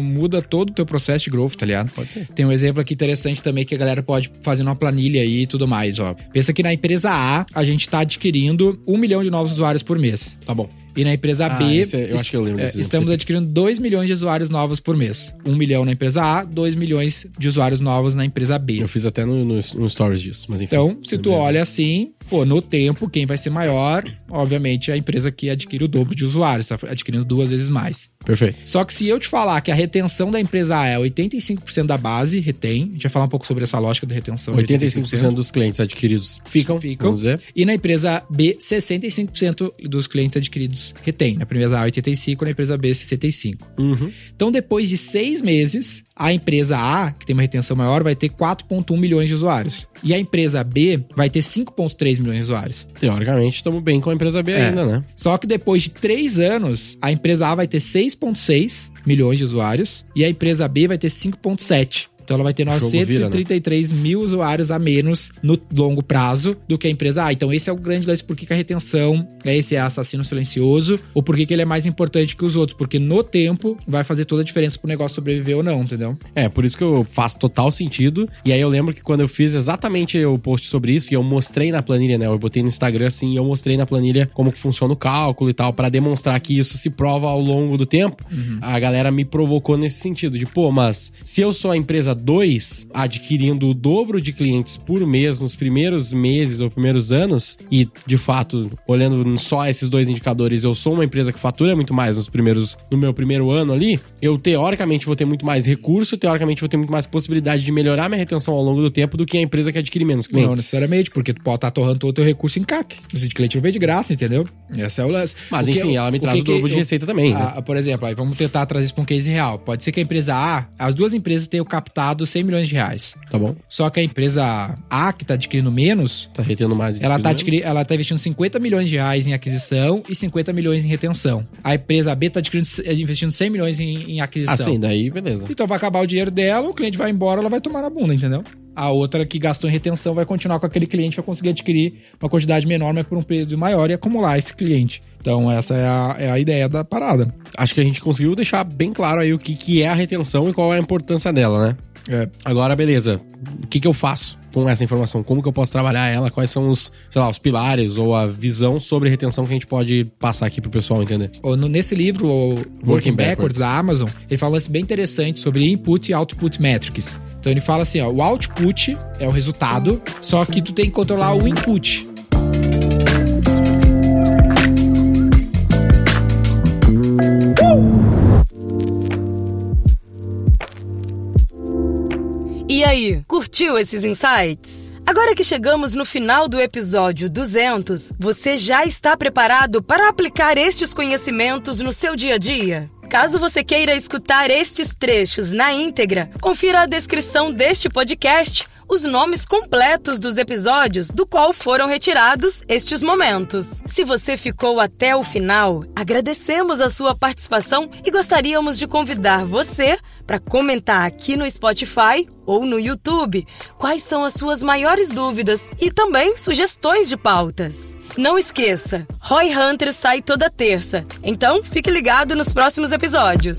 muda todo o teu processo de growth, tá ligado? Pode ser. Tem um exemplo aqui interessante também que a galera pode fazer numa planilha aí e tudo mais, ó. Pensa que na empresa A, a gente tá adquirindo um milhão de novos usuários por mês. Tá bom. E na empresa Ah, B, é- eu acho que eu lembro é, desse estamos exemplo. adquirindo 2 milhões de usuários novos por mês. 1 milhão na empresa A, 2 milhões de usuários novos na empresa B. Eu fiz até no, no, no stories disso, mas enfim. Então, se tu olha assim, pô, no tempo, quem vai ser maior, obviamente, é a empresa que adquire o dobro de usuários, tá adquirindo duas vezes mais. Perfeito. Só que se eu te falar que a retenção da empresa A é 85% da base, retém, a gente vai falar um pouco sobre essa lógica da retenção. de 85% dos clientes adquiridos ficam, Ficam. vamos dizer. E na empresa B, 65% dos clientes adquiridos retém. Na empresa A, 85%, na empresa B, 65%. Uhum. Então, depois de seis meses, a empresa A, que tem uma retenção maior, vai ter 4,1 milhões de usuários. E a empresa B vai ter 5,3 milhões de usuários. Teoricamente, estamos bem com a empresa B É. ainda, né? Só que depois de três anos, a empresa A vai ter 6,6 milhões de usuários e a empresa B vai ter 5,7. Então ela vai ter jogo vira, 933 mil usuários a menos no longo prazo do que a empresa A. Então esse é o grande lance por que que a retenção é esse assassino silencioso ou por que que ele é mais importante que os outros. Porque no tempo vai fazer toda a diferença pro negócio sobreviver ou não, entendeu? É, por isso que eu faço total sentido. E aí eu lembro que quando eu fiz exatamente o post sobre isso, e eu mostrei na planilha, né? Eu botei no Instagram assim, e eu mostrei na planilha como que funciona o cálculo e tal, pra demonstrar que isso se prova ao longo do tempo. A galera me provocou nesse sentido, de, pô, mas se eu sou a empresa empresa 2 adquirindo o dobro de clientes por mês nos primeiros meses ou primeiros anos, e de fato, olhando só esses dois indicadores, eu sou uma empresa que fatura muito mais nos primeiros, no meu primeiro ano ali, eu teoricamente vou ter muito mais recurso, teoricamente vou ter muito mais possibilidade de melhorar minha retenção ao longo do tempo do que a empresa que adquire menos clientes. Não necessariamente, porque tu pode estar torrando todo o teu recurso em CAC. Esse de cliente não veio de graça, entendeu? Esse é o lance. Mas O que- enfim, ela me o traz que o dobro que de eu- receita também, né? Ah, por exemplo, aí vamos tentar trazer isso para um case real. Pode ser que a empresa A, as duas empresas tenham captado 100 milhões de reais. Tá bom? Só que a empresa A, que tá adquirindo menos, Tá retendo mais. ela tá, adquiri- ela tá investindo 50 milhões de reais em aquisição e 50 milhões em retenção. A empresa B tá investindo 100 milhões em, em aquisição. Assim, daí beleza. Então vai acabar o dinheiro dela, o cliente vai embora, ela vai tomar na bunda, entendeu? A outra que gastou em retenção vai continuar com aquele cliente, vai conseguir adquirir uma quantidade menor, mas por um preço maior e acumular esse cliente. Então essa é a, é a ideia da parada. Acho que a gente conseguiu deixar bem claro aí o que, que é a retenção e qual é a importância dela, né? É, Agora, beleza. O que, que eu faço com essa informação? Como que eu posso trabalhar ela? Quais são os, sei lá, os pilares ou a visão sobre retenção que a gente pode passar aqui pro pessoal entender? Nesse livro, o Working, Working Backwards, da Amazon, ele fala um lance bem interessante sobre input e output metrics. Então ele fala assim, ó, o output é o resultado, só que tu tem que controlar o input. E aí, curtiu esses insights? Agora que chegamos no final do episódio 200, você já está preparado para aplicar estes conhecimentos no seu dia a dia? Caso você queira escutar estes trechos na íntegra, confira a descrição deste podcast os nomes completos dos episódios do qual foram retirados estes momentos. Se você ficou até o final, agradecemos a sua participação e gostaríamos de convidar você para comentar aqui no Spotify ou no YouTube quais são as suas maiores dúvidas e também sugestões de pautas. Não esqueça, Roy Hunter sai toda terça, então fique ligado nos próximos episódios.